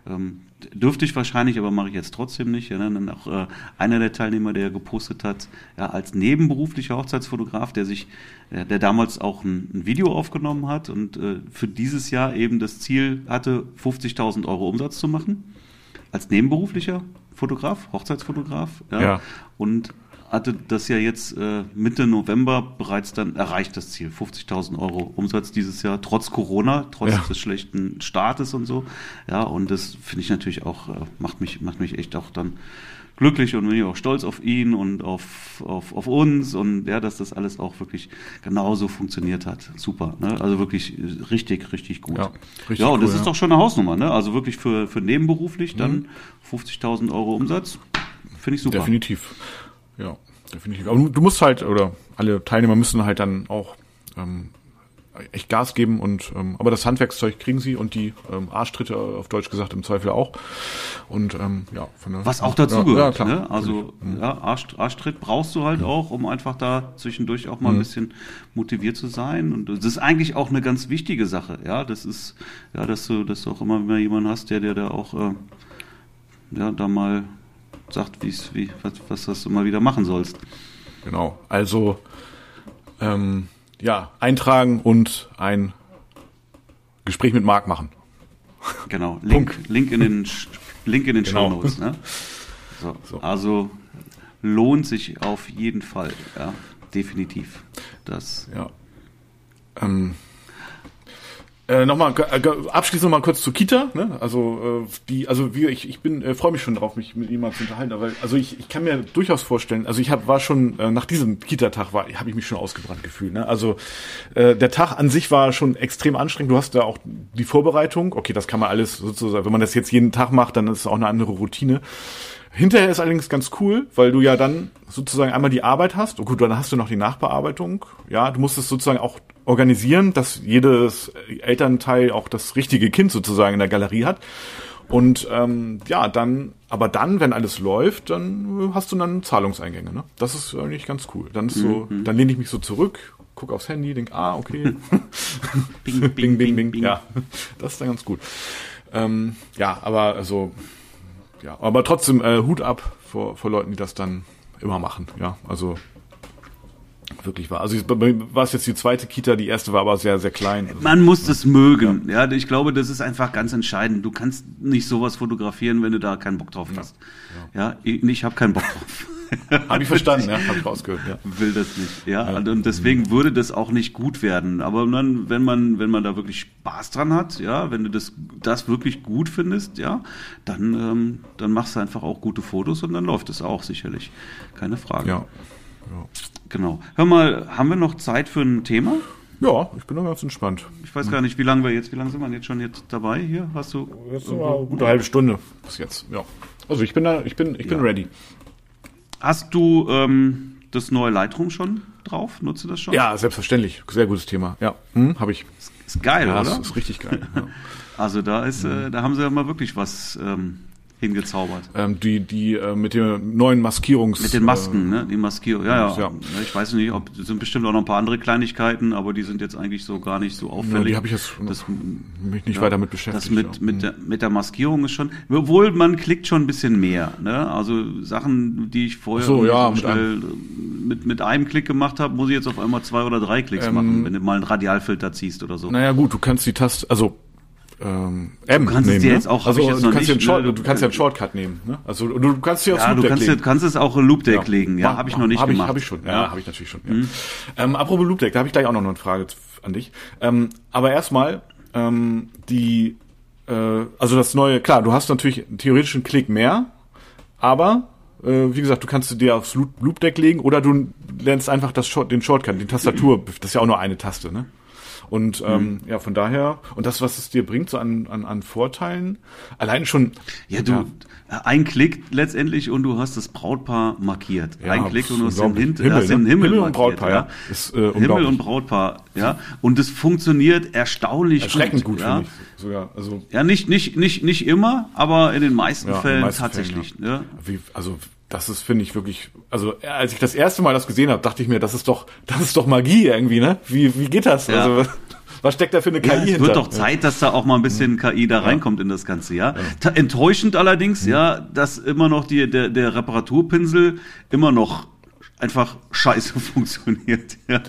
ähm, dürfte ich wahrscheinlich, aber mache ich jetzt trotzdem nicht. Ja, dann auch äh, einer der Teilnehmer, der gepostet hat, ja, als nebenberuflicher Hochzeitsfotograf, der sich, äh, der damals auch ein, ein, Video aufgenommen hat und äh, für dieses Jahr eben das Ziel hatte, 50.000 Euro Umsatz zu machen, als nebenberuflicher Fotograf, Hochzeitsfotograf. Ja, ja. Und hatte das ja jetzt äh, Mitte November bereits dann erreicht, das Ziel. 50.000 Euro Umsatz dieses Jahr, trotz Corona, trotz ja. des schlechten Startes und so. Ja, und das finde ich natürlich auch, äh, macht, mich, macht mich echt auch dann glücklich und bin ich auch stolz auf ihn und auf, auf, auf uns und ja, dass das alles auch wirklich genauso funktioniert hat. Super, ne? Also wirklich richtig, richtig gut. Ja, richtig ja und das ist ja. doch schon eine Hausnummer, ne? Also wirklich für, für nebenberuflich dann mhm. 50.000 Euro Umsatz. Finde ich super. Definitiv. Ja, definitiv. Aber du musst halt, oder alle Teilnehmer müssen halt dann auch ähm, echt Gas geben und ähm, aber das Handwerkszeug kriegen sie und die ähm, Arschtritte auf Deutsch gesagt im Zweifel auch und ähm, ja von der, was auch dazu ja, gehört ja, ne? also mhm. ja, Arsch, Arschtritt brauchst du halt mhm. auch um einfach da zwischendurch auch mal mhm. ein bisschen motiviert zu sein und das ist eigentlich auch eine ganz wichtige Sache ja das ist ja dass du dass du auch immer wieder jemanden hast der der da auch äh, ja da mal sagt, wie's, wie, was, was das du mal wieder machen sollst. Genau, also ähm, ja, eintragen und ein Gespräch mit Marc machen. Genau, Link, Link in den, Link in den genau. Show Notes. Ne? So, so. Also lohnt sich auf jeden Fall, ja, definitiv. Das. Ja. Ähm, äh, nochmal äh, abschließend noch mal kurz zur Kita. Ne? Also äh, die, also wie ich, ich bin, äh, freue mich schon drauf, mich mit jemandem zu unterhalten. Aber also ich, ich kann mir durchaus vorstellen. Also ich hab, war schon äh, nach diesem Kita-Tag war, habe ich mich schon ausgebrannt gefühlt. Ne? Also äh, der Tag an sich war schon extrem anstrengend. Du hast da auch die Vorbereitung. Okay, das kann man alles sozusagen. Wenn man das jetzt jeden Tag macht, dann ist es auch eine andere Routine. Hinterher ist allerdings ganz cool, weil du ja dann sozusagen einmal die Arbeit hast. Oh gut, dann hast du noch die Nachbearbeitung. Ja, du musst es sozusagen auch organisieren, dass jedes Elternteil auch das richtige Kind sozusagen in der Galerie hat. Und ähm, ja, dann, aber dann, wenn alles läuft, dann hast du dann Zahlungseingänge. Ne? Das ist eigentlich ganz cool. Dann ist so, mhm. dann lehne ich mich so zurück, guck aufs Handy, denk, ah, okay. bing, bing, bing, bing, bing, bing. Ja, das ist dann ganz gut. Ähm, ja, aber also ja, aber trotzdem äh, Hut ab vor, vor Leuten, die das dann immer machen. Ja, also wirklich war. Also war es jetzt die zweite Kita, die erste war aber sehr, sehr klein. Also, Man muss das mögen. Ja. ja. ich glaube, das ist einfach ganz entscheidend. Du kannst nicht sowas fotografieren, wenn du da keinen Bock drauf hast. Ja, ja. ich, ich habe keinen Bock drauf. Habe ich verstanden, ja, habe ich rausgehört. Ja. Will das nicht, ja. ja. Und deswegen würde das auch nicht gut werden. Aber dann, wenn man, wenn man da wirklich Spaß dran hat, ja, wenn du das, das wirklich gut findest, ja, dann, ähm, dann machst du einfach auch gute Fotos und dann läuft es auch sicherlich. Keine Frage. Ja. ja. Genau. Hör mal, haben wir noch Zeit für ein Thema? Ja, ich bin noch ganz entspannt. Ich weiß gar nicht, wie lange wir jetzt, wie lange sind wir jetzt schon jetzt dabei hier? Hast du? Jetzt sind wir eine gute halbe Stunde bis jetzt. Ja. Also ich bin da, ich bin, ich bin Ja. ready. Hast du ähm, das neue Lightroom schon drauf? Nutzt du das schon? Ja, selbstverständlich. Sehr gutes Thema. Ja, hm, habe ich. Ist geil, Ja, oder? das ist richtig geil. Ja. Also da ist, äh, da haben sie ja mal wirklich was ähm, hingezaubert. ähm, die, die äh, mit den neuen Maskierungs. Mit den Masken, ne? Die Maskierung. Ja, ja, Ja. Ich weiß nicht, ob es sind bestimmt auch noch ein paar andere Kleinigkeiten, aber die sind jetzt eigentlich so gar nicht so Ja, auffällig. die habe ich jetzt das, mich nicht weiter mit beschäftigt. das mit, ja. mit, der, mit der Maskierung ist schon, obwohl man klickt schon ein bisschen mehr. Ne? Also Sachen, die ich vorher so, ja, mit schnell mit, mit einem Klick gemacht habe, muss ich jetzt auf einmal zwei oder drei Klicks Ähm, machen, wenn du mal einen Radialfilter ziehst oder so. Naja, gut, du kannst die Taste, also ähm, M Du kannst es nehmen, dir ne? jetzt auch- also jetzt du kannst, ja einen nicht, Short, ne? du kannst ja einen Shortcut nehmen, ne? Also du, du kannst aufs ja, du kannst, legen. kannst es auch in Loopdeck legen, ja, habe ich noch nicht hab gemacht. Ich, habe ich schon, ja, Ja. Mhm. habe ich natürlich schon. Ja. Ähm, apropos Loopdeck, da habe ich gleich auch noch eine Frage an dich. Ähm, aber erstmal ähm, die, äh, also das neue, klar, du hast natürlich theoretisch einen Klick mehr, aber äh, wie gesagt, du kannst du dir aufs Loop- Loopdeck legen oder du lernst einfach das Short, den Shortcut, die Tastatur, das ist ja auch nur eine Taste, ne? Und Mhm. ähm, ja, von daher, und das, was es dir bringt, so an, an, an Vorteilen, allein schon. Ja, du, ein Klick letztendlich und du hast das Brautpaar markiert. Ja, ein Klick und du hast den. Hint, Himmel, hast den ne? Himmel, Himmel und markiert, Brautpaar, ja. Ist, äh, Himmel und Brautpaar, ja. Und es funktioniert erstaunlich erschreckend gut, ja. finde ich sogar. Also Ja, nicht, nicht, nicht, nicht immer, aber in den meisten Ja, in den Fällen meisten tatsächlich. Fällen, ja. Wie, also das ist, finde ich, wirklich, also als ich das erste Mal das gesehen habe, dachte ich mir, das ist doch, das ist doch Magie irgendwie, ne? Wie, wie geht das? Ja. Also, was steckt da für eine KI Ja, es hinter? wird doch Zeit, dass da auch mal ein bisschen KI da reinkommt in das Ganze, ja. Enttäuschend allerdings, ja, dass immer noch die, der, der Reparaturpinsel immer noch einfach scheiße funktioniert. Ja.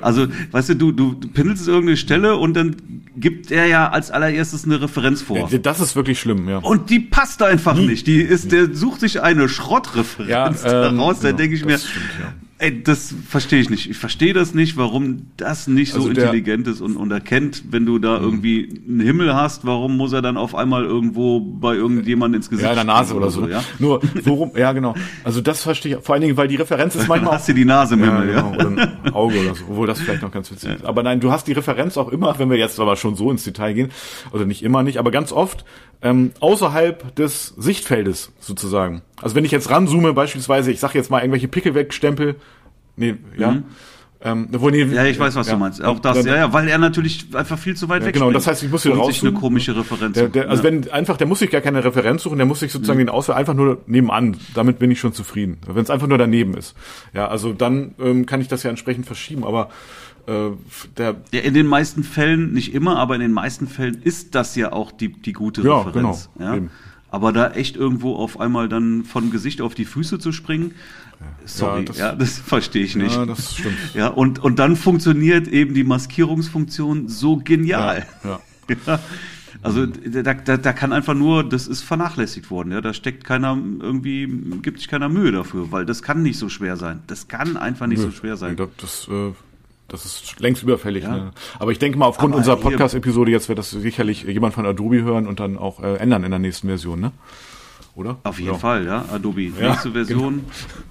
Also, weißt du, du, du pinselst irgendeine Stelle und dann gibt er ja als allererstes eine Referenz vor. Das ist wirklich schlimm, ja. Und die passt einfach nicht. Die ist, der sucht sich eine Schrottreferenz Ja, ähm, daraus. Da ja, denke ich mir, stimmt, ja. Ey, das verstehe ich nicht. Ich verstehe das nicht, warum das nicht so Also Mhm. intelligent ist und, und erkennt, wenn du da irgendwie einen Himmel hast, warum muss er dann auf einmal irgendwo bei irgendjemandem ins Gesicht Ja, in der Nase springen oder so. ja? Nur, worum, ja, genau. Also das verstehe ich, vor allen Dingen, weil die Referenz ist Dann manchmal hast du die Nase im Ja, Himmel, ja. genau, oder ein Auge oder so, obwohl das vielleicht noch ganz witzig ist. Aber nein, du hast die Referenz auch immer, wenn wir jetzt aber schon so ins Detail gehen, oder nicht immer nicht, aber ganz oft ähm, außerhalb des Sichtfeldes sozusagen. Also wenn ich jetzt ranzoome, beispielsweise, ich sag jetzt mal irgendwelche Pickel wegstempel, nee, ja, ähm, wo, nee, Mhm. Ja, ich weiß, was ja. du meinst. Auch das, Dann- ja, ja, weil er natürlich einfach viel zu weit Ja, weg genau, springt das heißt, ich muss hier und sich eine komische Referenz Der, der, also suchen, wenn einfach, der muss sich gar keine Referenz suchen, der muss sich Mhm. sozusagen den Auswahl einfach nur nebenan. Damit bin ich schon zufrieden. Wenn es einfach nur daneben ist. Ja, also dann ähm, kann ich das ja entsprechend verschieben. Aber äh, der Ja, in den meisten Fällen, nicht immer, aber in den meisten Fällen ist das ja auch die, die gute Ja, Referenz. genau, Ja? eben. Aber da echt irgendwo auf einmal dann von Gesicht auf die Füße zu springen, sorry, Ja, ja, das- das, verstehe ich nicht. ja, Ja, das stimmt. und, und dann funktioniert eben die Maskierungsfunktion so genial. Ja, Ja. Also da, da, da kann einfach nur, das ist vernachlässigt worden, ja. Da steckt keiner irgendwie, gibt sich keiner Mühe dafür, weil das kann nicht so schwer sein. Das kann einfach nicht so schwer sein. Nee, Das, das, äh, das ist längst überfällig. Ja. Ne? Aber ich denke mal, aufgrund Aber unserer Podcast-Episode jetzt wird das sicherlich jemand von Adobe hören und dann auch äh, ändern in der nächsten Version, ne? Oder? Auf jeden ja. Fall, ja. Adobe. Ja, genau. Nächste Version,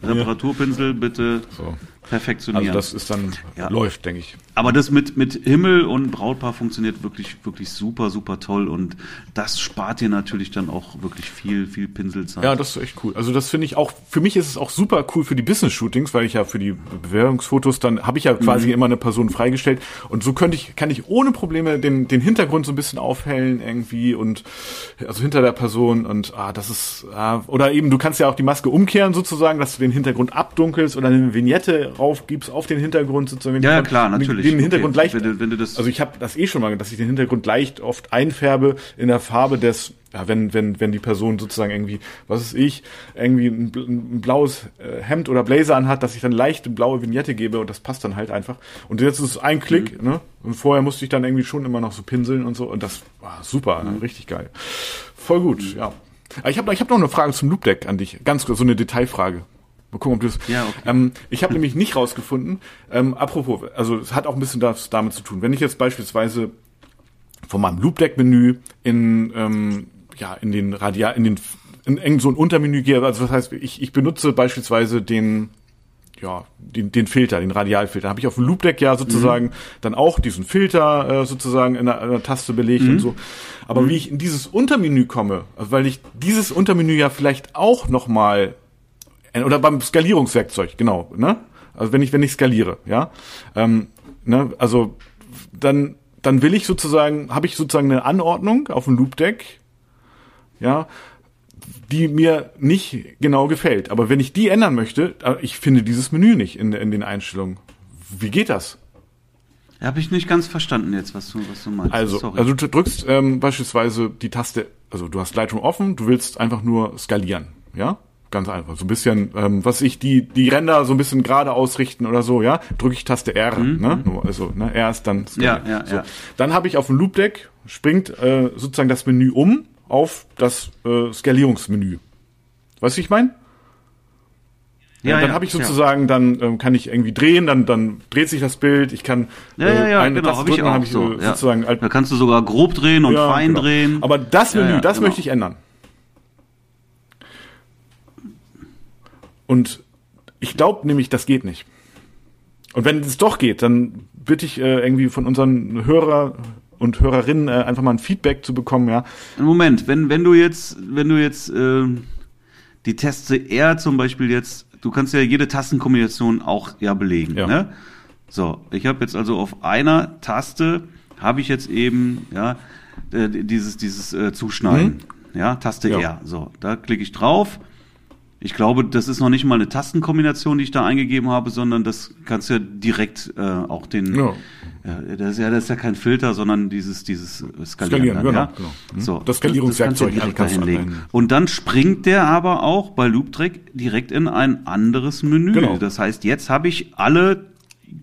Reparaturpinsel bitte So. Perfektionieren. Also das ist dann Ja. läuft, denke ich. Aber das mit, mit Himmel und Brautpaar funktioniert wirklich, wirklich super, super toll und das spart dir natürlich dann auch wirklich viel, viel Pinselzeit. Ja, das ist echt cool. Also das finde ich auch, für mich ist es auch super cool für die Business-Shootings, weil ich ja für die Bewerbungsfotos, dann habe ich ja quasi immer eine Person freigestellt und so könnte ich, kann ich ohne Probleme den, den Hintergrund so ein bisschen aufhellen irgendwie und also hinter der Person und ah, das ist, ah, oder eben du kannst ja auch die Maske umkehren sozusagen, dass du den Hintergrund abdunkelst oder eine Vignette raufgibst auf den Hintergrund sozusagen. Ja, ja, klar, natürlich. Den Hintergrund Okay, leicht, wenn du- wenn du das- also ich habe das eh schon mal, dass ich den Hintergrund leicht oft einfärbe in der Farbe des, ja, wenn, wenn, wenn die Person sozusagen irgendwie, was ist ich, irgendwie ein, ein blaues äh, Hemd oder Blazer anhat, dass ich dann leicht eine blaue Vignette gebe und das passt dann halt einfach. Und jetzt ist es ein Klick, Mhm. ne? Und vorher musste ich dann irgendwie schon immer noch so pinseln und so und das war super, Mhm. ne? richtig geil. Voll gut, ja. Aber ich habe ich hab noch eine Frage zum Loop Deck an dich, ganz kurz, so eine Detailfrage. Mal gucken, ob du das. Ja, okay. Ähm, ich habe nämlich nicht rausgefunden. Ähm, apropos, also es hat auch ein bisschen das damit zu tun. Wenn ich jetzt beispielsweise von meinem Loop Deck Menü in ähm, ja in den Radial in den in irgend so ein Untermenü gehe, also das heißt, ich, ich benutze beispielsweise den ja, den, den Filter, den Radialfilter. Habe ich auf dem Loop-Deck ja sozusagen mhm. dann auch diesen Filter äh, sozusagen in der, in der Taste belegt mhm. und so. Aber mhm. wie ich in dieses Untermenü komme, also weil ich dieses Untermenü ja vielleicht auch nochmal, oder beim Skalierungswerkzeug, genau, ne? Also wenn ich, wenn ich skaliere, ja. Ähm, ne, also dann, dann will ich sozusagen, habe ich sozusagen eine Anordnung auf dem Loop-Deck, ja, die mir nicht genau gefällt. Aber wenn ich die ändern möchte, äh, ich finde dieses Menü nicht in, in den Einstellungen. Wie geht das? Habe ich nicht ganz verstanden jetzt, was du, was du meinst. Also, Sorry. also du drückst ähm, beispielsweise die Taste, also du hast Lightroom offen, du willst einfach nur skalieren, ja? Ganz einfach. So ein bisschen, ähm, was ich, die, die Ränder so ein bisschen gerade ausrichten oder so, ja, drücke ich Taste R, mhm. ne? Also, ne, R ist dann. Ja, ja, so. ja. Dann habe ich auf dem Loop-Deck, springt äh, sozusagen das Menü um auf das äh, Skalierungsmenü. Weißt du, ich meine? Ja, ja, dann ja, habe ich sozusagen, ja. dann ähm, kann ich irgendwie drehen, dann dann dreht sich das Bild. Ich kann ja, ja, ja, eine genau, Taste drücken, habe ich, so, äh, sozusagen. Ja. Da kannst du sogar grob drehen und fein genau. drehen. Aber das Menü, das genau. möchte ich ändern. Und ich glaube nämlich, das geht nicht. Und wenn es doch geht, dann bitte ich äh, irgendwie von unseren Hörer und Hörerinnen äh, einfach mal ein Feedback zu bekommen, ja. Moment, wenn, wenn du jetzt, wenn du jetzt äh, die Taste R zum Beispiel jetzt, du kannst ja jede Tastenkombination auch ja belegen, ja. ne? So, ich habe jetzt also auf einer Taste habe ich jetzt eben ja äh, dieses dieses äh, Zuschneiden, hm? ja Taste ja. R. So, da klicke ich drauf ich glaube, das ist noch nicht mal eine Tastenkombination, die ich da eingegeben habe, sondern das kannst du ja direkt äh, auch den. Ja. Äh, das, ist ja, das ist ja kein Filter, sondern dieses dieses Skalieren. Skalieren dann, genau, ja? genau. Mhm. So, das Skalierungswerkzeug das kannst du direkt Und dann springt der aber auch bei LoopTrack direkt in ein anderes Menü. Genau. Das heißt, jetzt habe ich alle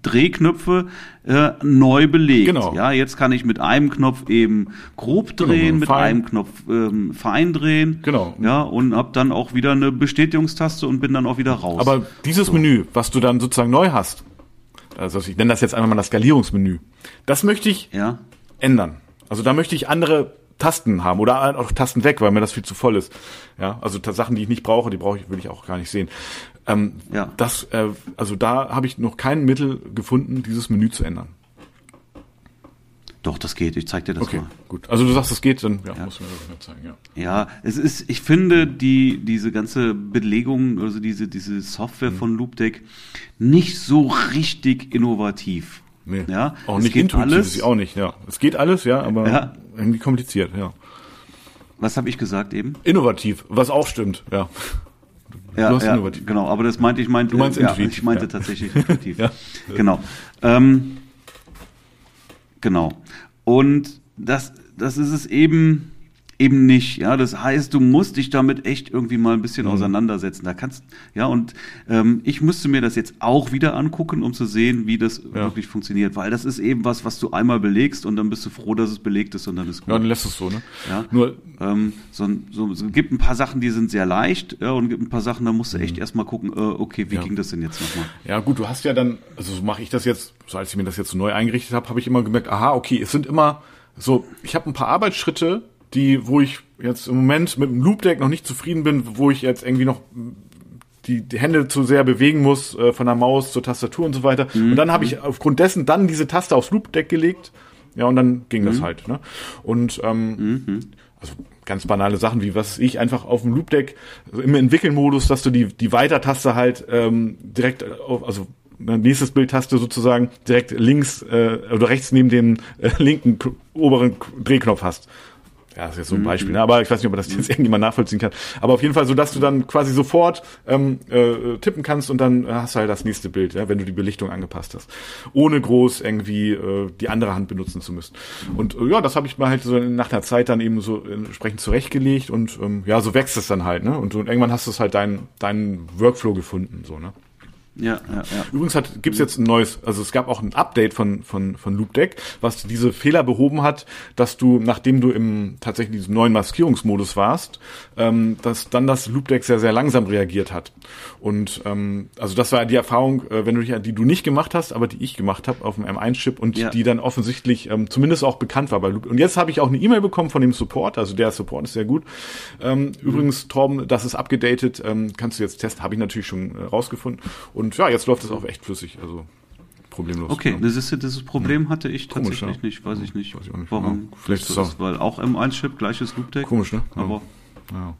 Drehknöpfe äh, neu belegt. Genau. Ja, jetzt kann ich mit einem Knopf eben grob genau, drehen, genau, mit einem Knopf ähm, fein drehen. Genau. Ja, und hab dann auch wieder eine Bestätigungstaste und bin dann auch wieder raus. Aber dieses so. Menü, was du dann sozusagen neu hast, also ich nenne das jetzt einfach mal das Skalierungsmenü, das möchte ich ja. ändern. Also da möchte ich andere Tasten haben oder auch Tasten weg, weil mir das viel zu voll ist. Ja, also Sachen, die ich nicht brauche, die brauche ich, will ich auch gar nicht sehen. Ähm, ja. Das, äh, also da habe ich noch kein Mittel gefunden, dieses Menü zu ändern. Doch, das geht. Ich zeig dir das okay, mal. Gut. Also du sagst, es geht, dann ja, ja. muss mir das mal zeigen. Ja. ja, es ist. Ich finde die diese ganze Belegung, also diese diese Software mhm. von Loopdeck nicht so richtig innovativ. Nee. Ja, auch nicht intuitiv alles. ist auch nicht. Ja, es geht alles, ja, aber ja. irgendwie kompliziert. Ja. Was habe ich gesagt eben? Innovativ, was auch stimmt. Ja. Ja, ja genau, aber das meinte ich meinte, du meinst ja, ich meinte ja. tatsächlich intuitiv. ja. Genau. Ähm, genau. Und das, das ist es eben, eben nicht. Ja, das heißt, du musst dich damit echt irgendwie mal ein bisschen mhm. auseinandersetzen. Da kannst, ja, und ähm, ich müsste mir das jetzt auch wieder angucken, um zu sehen, wie das ja. wirklich funktioniert, weil das ist eben was, was du einmal belegst und dann bist du froh, dass es belegt ist und dann ist gut. Ja, dann lässt es so, ne? Ja. Nur ähm, so, so, so gibt ein paar Sachen, die sind sehr leicht, ja, und gibt ein paar Sachen, da musst du echt mhm. erstmal gucken, äh, okay, wie ja. ging das denn jetzt nochmal? Ja, gut, du hast ja dann, also so mache ich das jetzt, so als ich mir das jetzt so neu eingerichtet habe, habe ich immer gemerkt, aha, okay, es sind immer so, ich habe ein paar Arbeitsschritte, die, wo ich jetzt im Moment mit dem Loop Deck noch nicht zufrieden bin, wo ich jetzt irgendwie noch die, die Hände zu sehr bewegen muss, äh, von der Maus zur Tastatur und so weiter. Mhm. Und dann habe ich aufgrund dessen dann diese Taste aufs Loop Deck gelegt. Ja, und dann ging mhm. das halt. Ne? Und ähm, mhm. Also ganz banale Sachen wie was ich einfach auf dem Loop Deck also im Entwickelmodus, dass du die die Weiter-Taste halt ähm, direkt auf, also ne, nächstes Bild-Taste sozusagen direkt links äh, oder rechts neben dem äh, linken oberen Drehknopf hast. Ja, das ist jetzt so ein mhm. Beispiel, ne? aber ich weiß nicht, ob man das jetzt irgendjemand nachvollziehen kann. Aber auf jeden Fall so, dass du dann quasi sofort ähm, äh, tippen kannst und dann hast du halt das nächste Bild, ja, wenn du die Belichtung angepasst hast. Ohne groß irgendwie äh, die andere Hand benutzen zu müssen. Und äh, ja, das habe ich mal halt so nach einer Zeit dann eben so entsprechend zurechtgelegt und ähm, ja, so wächst es dann halt, ne? Und, und irgendwann hast du es halt deinen deinen Workflow gefunden, so, ne? Ja, ja, ja. Übrigens hat, gibt's jetzt ein neues, also es gab auch ein Update von, von, von Loop Deck, was diese Fehler behoben hat, dass du, nachdem du im tatsächlich diesem neuen Maskierungsmodus warst, ähm, dass dann das Loop Deck sehr, sehr langsam reagiert hat. Und ähm, also das war die Erfahrung, äh, wenn du dich, die du nicht gemacht hast, aber die ich gemacht habe auf dem M1-Chip und ja. die dann offensichtlich ähm, zumindest auch bekannt war bei Loop. Und jetzt habe ich auch eine E-Mail bekommen von dem Support, also der Support ist sehr gut. Ähm, mhm. Übrigens, Torben, das ist abgedatet, ähm, kannst du jetzt testen, habe ich natürlich schon äh, rausgefunden. Und ja, jetzt läuft es auch echt flüssig, also problemlos. Okay, das ist dieses Problem hatte ich Komisch, tatsächlich ja. nicht, weiß ich nicht. Weiß ich auch nicht. Warum? Ja, vielleicht ist ist, weil auch M1-Chip, gleiches Loop-Deck. Komisch, ne? Aber Ja.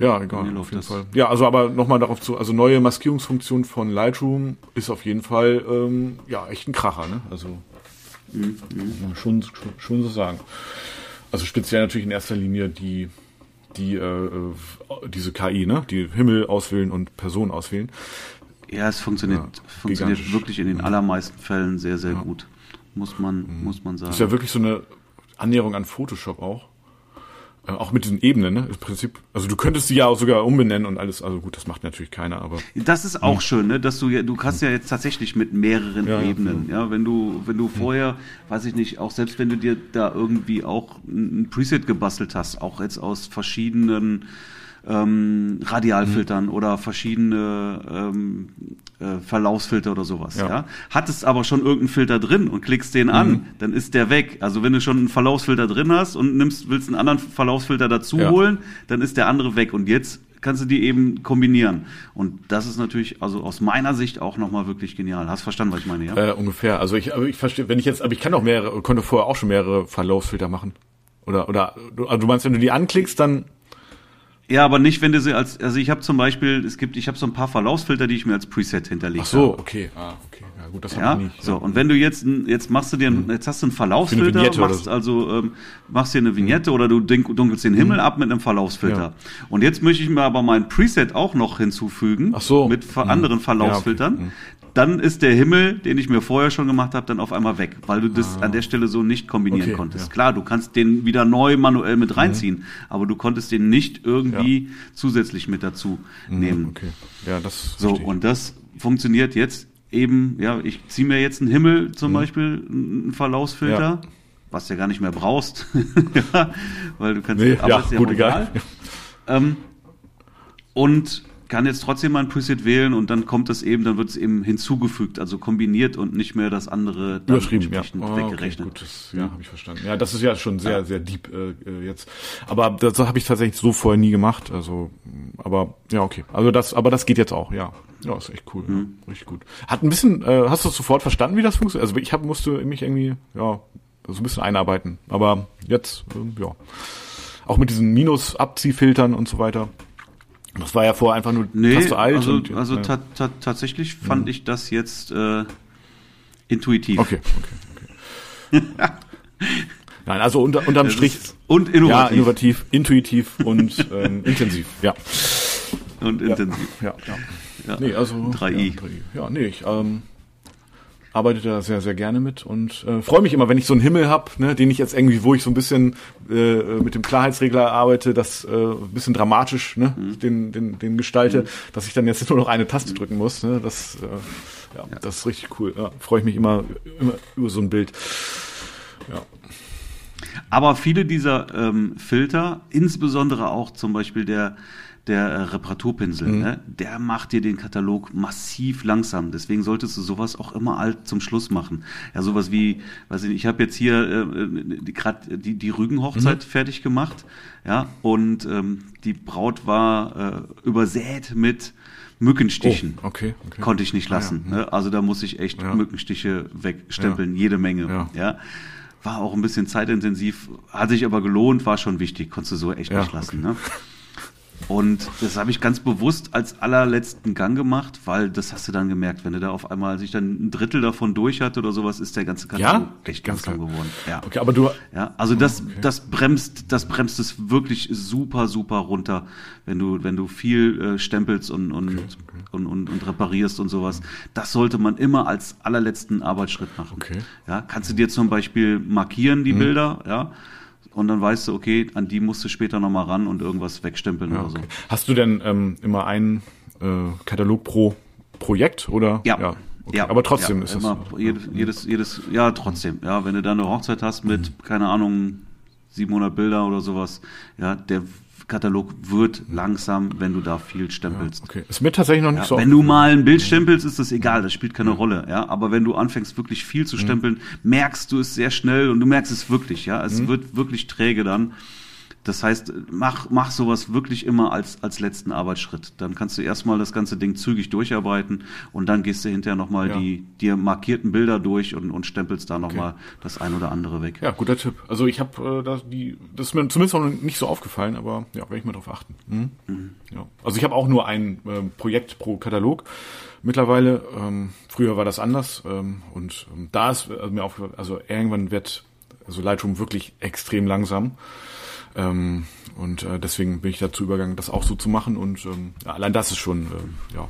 Ja, egal, auf jeden das. Fall. Ja, also aber nochmal darauf zu, also neue Maskierungsfunktion von Lightroom ist auf jeden Fall ähm, ja echt ein Kracher, ne? Also Mhm, ja, schon, schon, schon so sagen. Also speziell natürlich in erster Linie die die äh, äh, diese KI, ne? Die Himmel auswählen und Person auswählen. ja, es funktioniert, Ja, funktioniert gigantisch. wirklich in den allermeisten Fällen sehr, sehr gut. Muss man, muss man sagen. Ist ja wirklich so eine Annäherung an Photoshop auch. Äh, auch mit diesen Ebenen, ne? Im Prinzip. Also du könntest sie ja auch sogar umbenennen und alles. Also gut, das macht natürlich keiner, aber Das ist auch schön, ne? dass du ja, du kannst ja jetzt tatsächlich mit mehreren Ja, ja, Ebenen, ja, wenn du, wenn du vorher, weiß ich nicht, auch selbst wenn du dir da irgendwie auch ein Preset gebastelt hast, auch jetzt aus verschiedenen ähm, Radialfiltern oder verschiedene ähm, äh, Verlaufsfilter oder sowas, ja. Ja. Hattest aber schon irgendeinen Filter drin und klickst den an, dann ist der weg. Also wenn du schon einen Verlaufsfilter drin hast und nimmst, willst einen anderen Verlaufsfilter dazu Ja. holen, dann ist der andere weg. Und jetzt kannst du die eben kombinieren. Und das ist natürlich, also aus meiner Sicht auch nochmal wirklich genial. Hast verstanden, was ich meine, ja? Äh, ungefähr. Also ich, aber ich verstehe, wenn ich jetzt, aber ich kann auch mehrere, konnte vorher auch schon mehrere Verlaufsfilter machen. Oder, oder, du, also du meinst, wenn du die anklickst, dann, Ja, aber nicht, wenn du sie als, also ich habe zum Beispiel, es gibt, ich habe so ein paar Verlaufsfilter, die ich mir als Preset hinterlegt ach so, okay, ah, okay, ja gut, das Ja, habe ich nicht. so und wenn du jetzt jetzt machst du dir ein, jetzt hast du einen Verlaufsfilter, machst so. also ähm, machst dir eine Vignette oder du dunk- dunkelst den Himmel ab mit einem Verlaufsfilter. Ja. Und jetzt möchte ich mir aber mein Preset auch noch hinzufügen Ach so. mit Mhm. anderen Verlaufsfiltern. okay. Mhm. Dann ist der Himmel, den ich mir vorher schon gemacht habe, dann auf einmal weg, weil du das an der Stelle so nicht kombinieren Ah. Okay, konntest. ja. Klar, du kannst den wieder neu manuell mit reinziehen, aber du konntest den nicht irgendwie zusätzlich mit dazu nehmen. Mhm, Okay, ja, das So, verstehe und das funktioniert jetzt eben, ja, ich ziehe mir jetzt einen Himmel zum Beispiel, einen Verlaufsfilter, Mhm. Ja. was du ja gar nicht mehr brauchst, ja, weil du kannst, Nee, ja, gut, egal. Ähm, und kann jetzt trotzdem mal ein Preset wählen und dann kommt es eben, dann wird es eben hinzugefügt, also kombiniert und nicht mehr das andere dann Überschrieben, ja. entsprechend Ah, okay, weggerechnet. gut, das, ja, habe ich verstanden. Ja, das ist ja schon sehr, sehr deep äh, äh, jetzt. Aber das habe ich tatsächlich so vorher nie gemacht. Also, aber ja, okay. Also das, aber das geht jetzt auch, ja. Ja, ist echt cool, Mhm. ja, richtig gut. Hat ein bisschen, äh, hast du sofort verstanden, wie das funktioniert? Also ich hab, musste mich irgendwie, ja, so ein bisschen einarbeiten. Aber jetzt, ähm, ja. Auch mit diesen Minus-Abziehfiltern und so weiter. Das war ja vorher einfach nur Nee, Taste alt. also, und, also ja. ta ta tatsächlich fand ich das jetzt äh, intuitiv. Okay, okay, okay. Nein, also unter, unterm Strich. und Ja, innovativ. innovativ, intuitiv und ähm, intensiv. Ja. Und intensiv. Ja, ja. Ja. Nee, also 3i. Ja, 3i. ja nee, ich ähm, arbeite da sehr, sehr gerne mit und äh, freue mich immer, wenn ich so einen Himmel hab, ne, den ich jetzt irgendwie, wo ich so ein bisschen äh, mit dem Klarheitsregler arbeite, das äh, ein bisschen dramatisch, ne, Mhm. den, den, den gestalte, dass ich dann jetzt nur noch eine Taste drücken muss. Ne, das, äh, ja, das ist richtig cool. Ja, freue ich mich immer, immer über so ein Bild. Ja. Aber viele dieser ähm, Filter, insbesondere auch zum Beispiel der, der äh, Reparaturpinsel, Mhm. ne, der macht dir den Katalog massiv langsam. Deswegen solltest du sowas auch immer alt zum Schluss machen. Ja, sowas wie, weiß ich nicht, ich habe jetzt hier äh, die, grad die, die Rügenhochzeit Mhm. fertig gemacht, ja, und ähm, die Braut war äh, übersät mit Mückenstichen. Oh, okay, okay. Konnte ich nicht Ah, ja. lassen. Ne? Also da muss ich echt Ja. Mückenstiche wegstempeln, jede Menge. Ja. Ja. War auch ein bisschen zeitintensiv, hat sich aber gelohnt, war schon wichtig, konntest du so echt Ja, nicht lassen. Ne? Und das habe ich ganz bewusst als allerletzten Gang gemacht, weil das hast du dann gemerkt, wenn du da auf einmal, als ich dann ein Drittel davon durch hatte oder sowas, ist der ganze Katalog Ja? echt Ganz klar. geworden. Ja. Okay, aber du, Ja, also das, das bremst, das bremst es wirklich super, super runter, wenn du, wenn du viel äh, stempelst und, und, Und, und, und reparierst und sowas. Das sollte man immer als allerletzten Arbeitsschritt machen. Okay. Ja, kannst du dir zum Beispiel markieren, die Bilder, ja, und dann weißt du, okay, an die musst du später nochmal ran und irgendwas wegstempeln Ja, oder so. okay. Hast du denn ähm, immer einen äh, Katalog pro Projekt oder? Ja. ja. Okay. Ja, Aber trotzdem ja, ist das. immer, jedes, jedes, jedes, ja, trotzdem. Ja, wenn du da eine Hochzeit hast mit, Mhm. keine Ahnung, 700 Bilder oder sowas, ja, der Katalog wird langsam, wenn du da viel stempelst. Okay. Ist mir tatsächlich noch nicht Ja, so. wenn du mal ein Bild stempelst, ist das egal, das spielt keine Rolle, ja. Aber wenn du anfängst, wirklich viel zu stempeln, merkst du es sehr schnell und du merkst es wirklich, ja. Es wird wirklich träge dann. Das heißt, mach, mach sowas wirklich immer als, als letzten Arbeitsschritt. Dann kannst du erstmal das ganze Ding zügig durcharbeiten und dann gehst du hinterher nochmal ja. die dir markierten Bilder durch und, und stempelst da nochmal okay. das ein oder andere weg. Ja, guter Tipp. Also ich habe äh, das, die, das ist mir zumindest auch nicht so aufgefallen, aber ja, werde ich mal drauf achten. Mhm. Mhm. Ja. Also ich habe auch nur ein äh, Projekt pro Katalog mittlerweile. Ähm, früher war das anders ähm, und ähm, da ist äh, mir aufgefallen, also irgendwann wird also Lightroom wirklich extrem langsam. Ähm, und äh, deswegen bin ich dazu übergegangen, das auch so zu machen. Und ähm, allein das ist schon äh, ja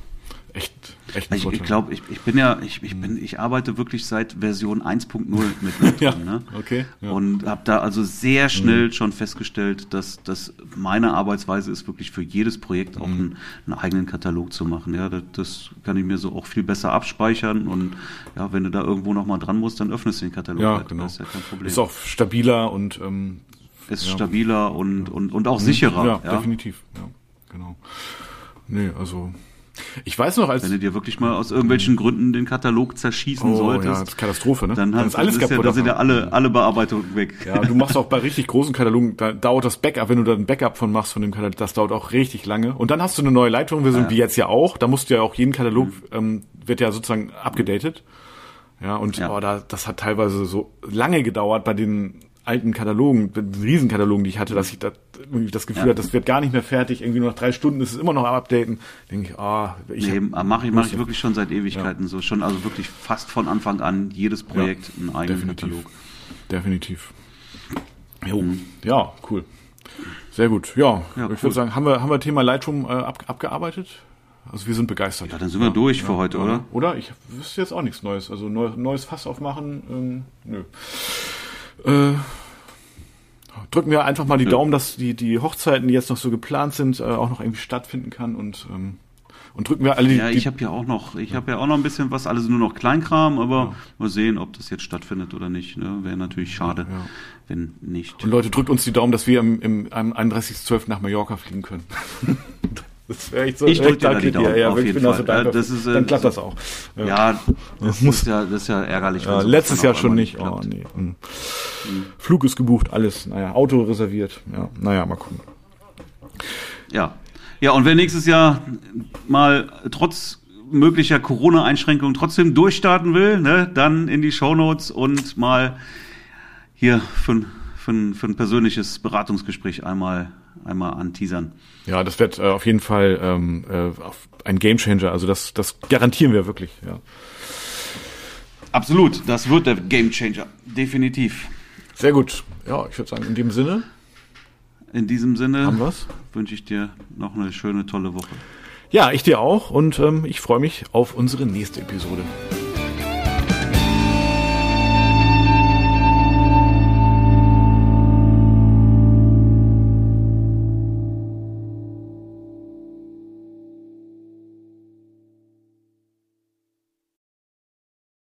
echt echt ein Ich, ich glaube, ich, ich bin ja, ich, ich bin, ich arbeite wirklich seit Version 1.0 mit Lightroom, ja, ne? Okay. Ja. Und habe da also sehr schnell mhm. schon festgestellt, dass, dass meine Arbeitsweise ist wirklich für jedes Projekt auch mhm. einen, einen, eigenen Katalog zu machen. Ja, das, das, kann ich mir so auch viel besser abspeichern und ja, wenn du da irgendwo noch mal dran musst, dann öffnest du den Katalog. Ja, halt. genau. Das ist ja kein Problem. Ist auch stabiler und ähm, ist ja. stabiler und, und, und auch sicherer. Ja, ja, definitiv. Ja, genau. Nee, also ich weiß noch, als wenn du dir wirklich mal aus irgendwelchen Gründen den Katalog zerschießen oh, solltest, ja, das ist Katastrophe, ne? Dann, dann ist alles kaputt. Ja, da sind ja alle alle Bearbeitungen weg. Ja, du machst auch bei richtig großen Katalogen, da dauert das Backup, wenn du da ein Backup von machst von dem Katalog, das dauert auch richtig lange. Und dann hast du eine neue Leitung-Version, ja. wie jetzt ja auch. Da musst du ja auch jeden Katalog mhm. ähm, wird ja sozusagen abgedatet. Ja, und ja. Oh, da, das hat teilweise so lange gedauert bei den alten Katalogen, Riesenkatalogen, die ich hatte, dass ich da irgendwie das Gefühl ja. hatte, das wird gar nicht mehr fertig, irgendwie nur nach drei Stunden ist es immer noch am Updaten. Denke ich, ah, oh, ich nee, mache ich, mach ich wirklich schon seit Ewigkeiten ja. so, schon also wirklich fast von Anfang an jedes Projekt ja, einen eigenen definitiv. Katalog. Definitiv. Jo. Mhm. Ja, cool. Sehr gut. Ja, ich cool. würde sagen, haben wir haben wir Thema Lightroom äh, ab, abgearbeitet? Also wir sind begeistert. Ja, dann sind wir durch für heute, oder? Oder? Ich wüsste jetzt auch nichts Neues. Also neues Fass aufmachen, ähm, nö. Äh, drücken wir einfach mal die. Daumen, dass die, die Hochzeiten, die jetzt noch so geplant sind, äh, auch noch irgendwie stattfinden kann und ähm, und drücken wir alle die. Ja, ich habe ja auch noch, ich ja. habe ja auch noch ein bisschen was, alles nur noch Kleinkram, aber ja. mal sehen, ob das jetzt stattfindet oder nicht. Ne? Wäre natürlich schade, ja. wenn nicht. Und Leute, drückt uns die Daumen, dass wir im, im, am 31.12. nach Mallorca fliegen können. Das wäre echt so. Ich drücke dir die Daumen, ja, ja, auf jeden Fall. So ja, das ist, dann klappt das auch. Ja, ja das, muss, ist ja, das ist ja ärgerlich. Ja, letztes Jahr schon nicht. Oh, nee. Mhm. Flug ist gebucht, alles. Naja, Auto reserviert. Ja, naja, mal gucken. Ja. Ja, und wer nächstes Jahr mal trotz möglicher Corona-Einschränkungen trotzdem durchstarten will, ne, dann in die Shownotes und mal hier für, für, für ein persönliches Beratungsgespräch einmal einmal anteasern. Ja, das wird äh, auf jeden Fall ähm, äh, ein Gamechanger. Also das, das garantieren wir wirklich. Ja. Absolut, das wird der Gamechanger, definitiv. Sehr gut. Ja, ich würde sagen, in dem Sinne. In diesem Sinne wünsche ich dir noch eine schöne, tolle Woche. Ja, ich dir auch und ähm, ich freue mich auf unsere nächste Episode.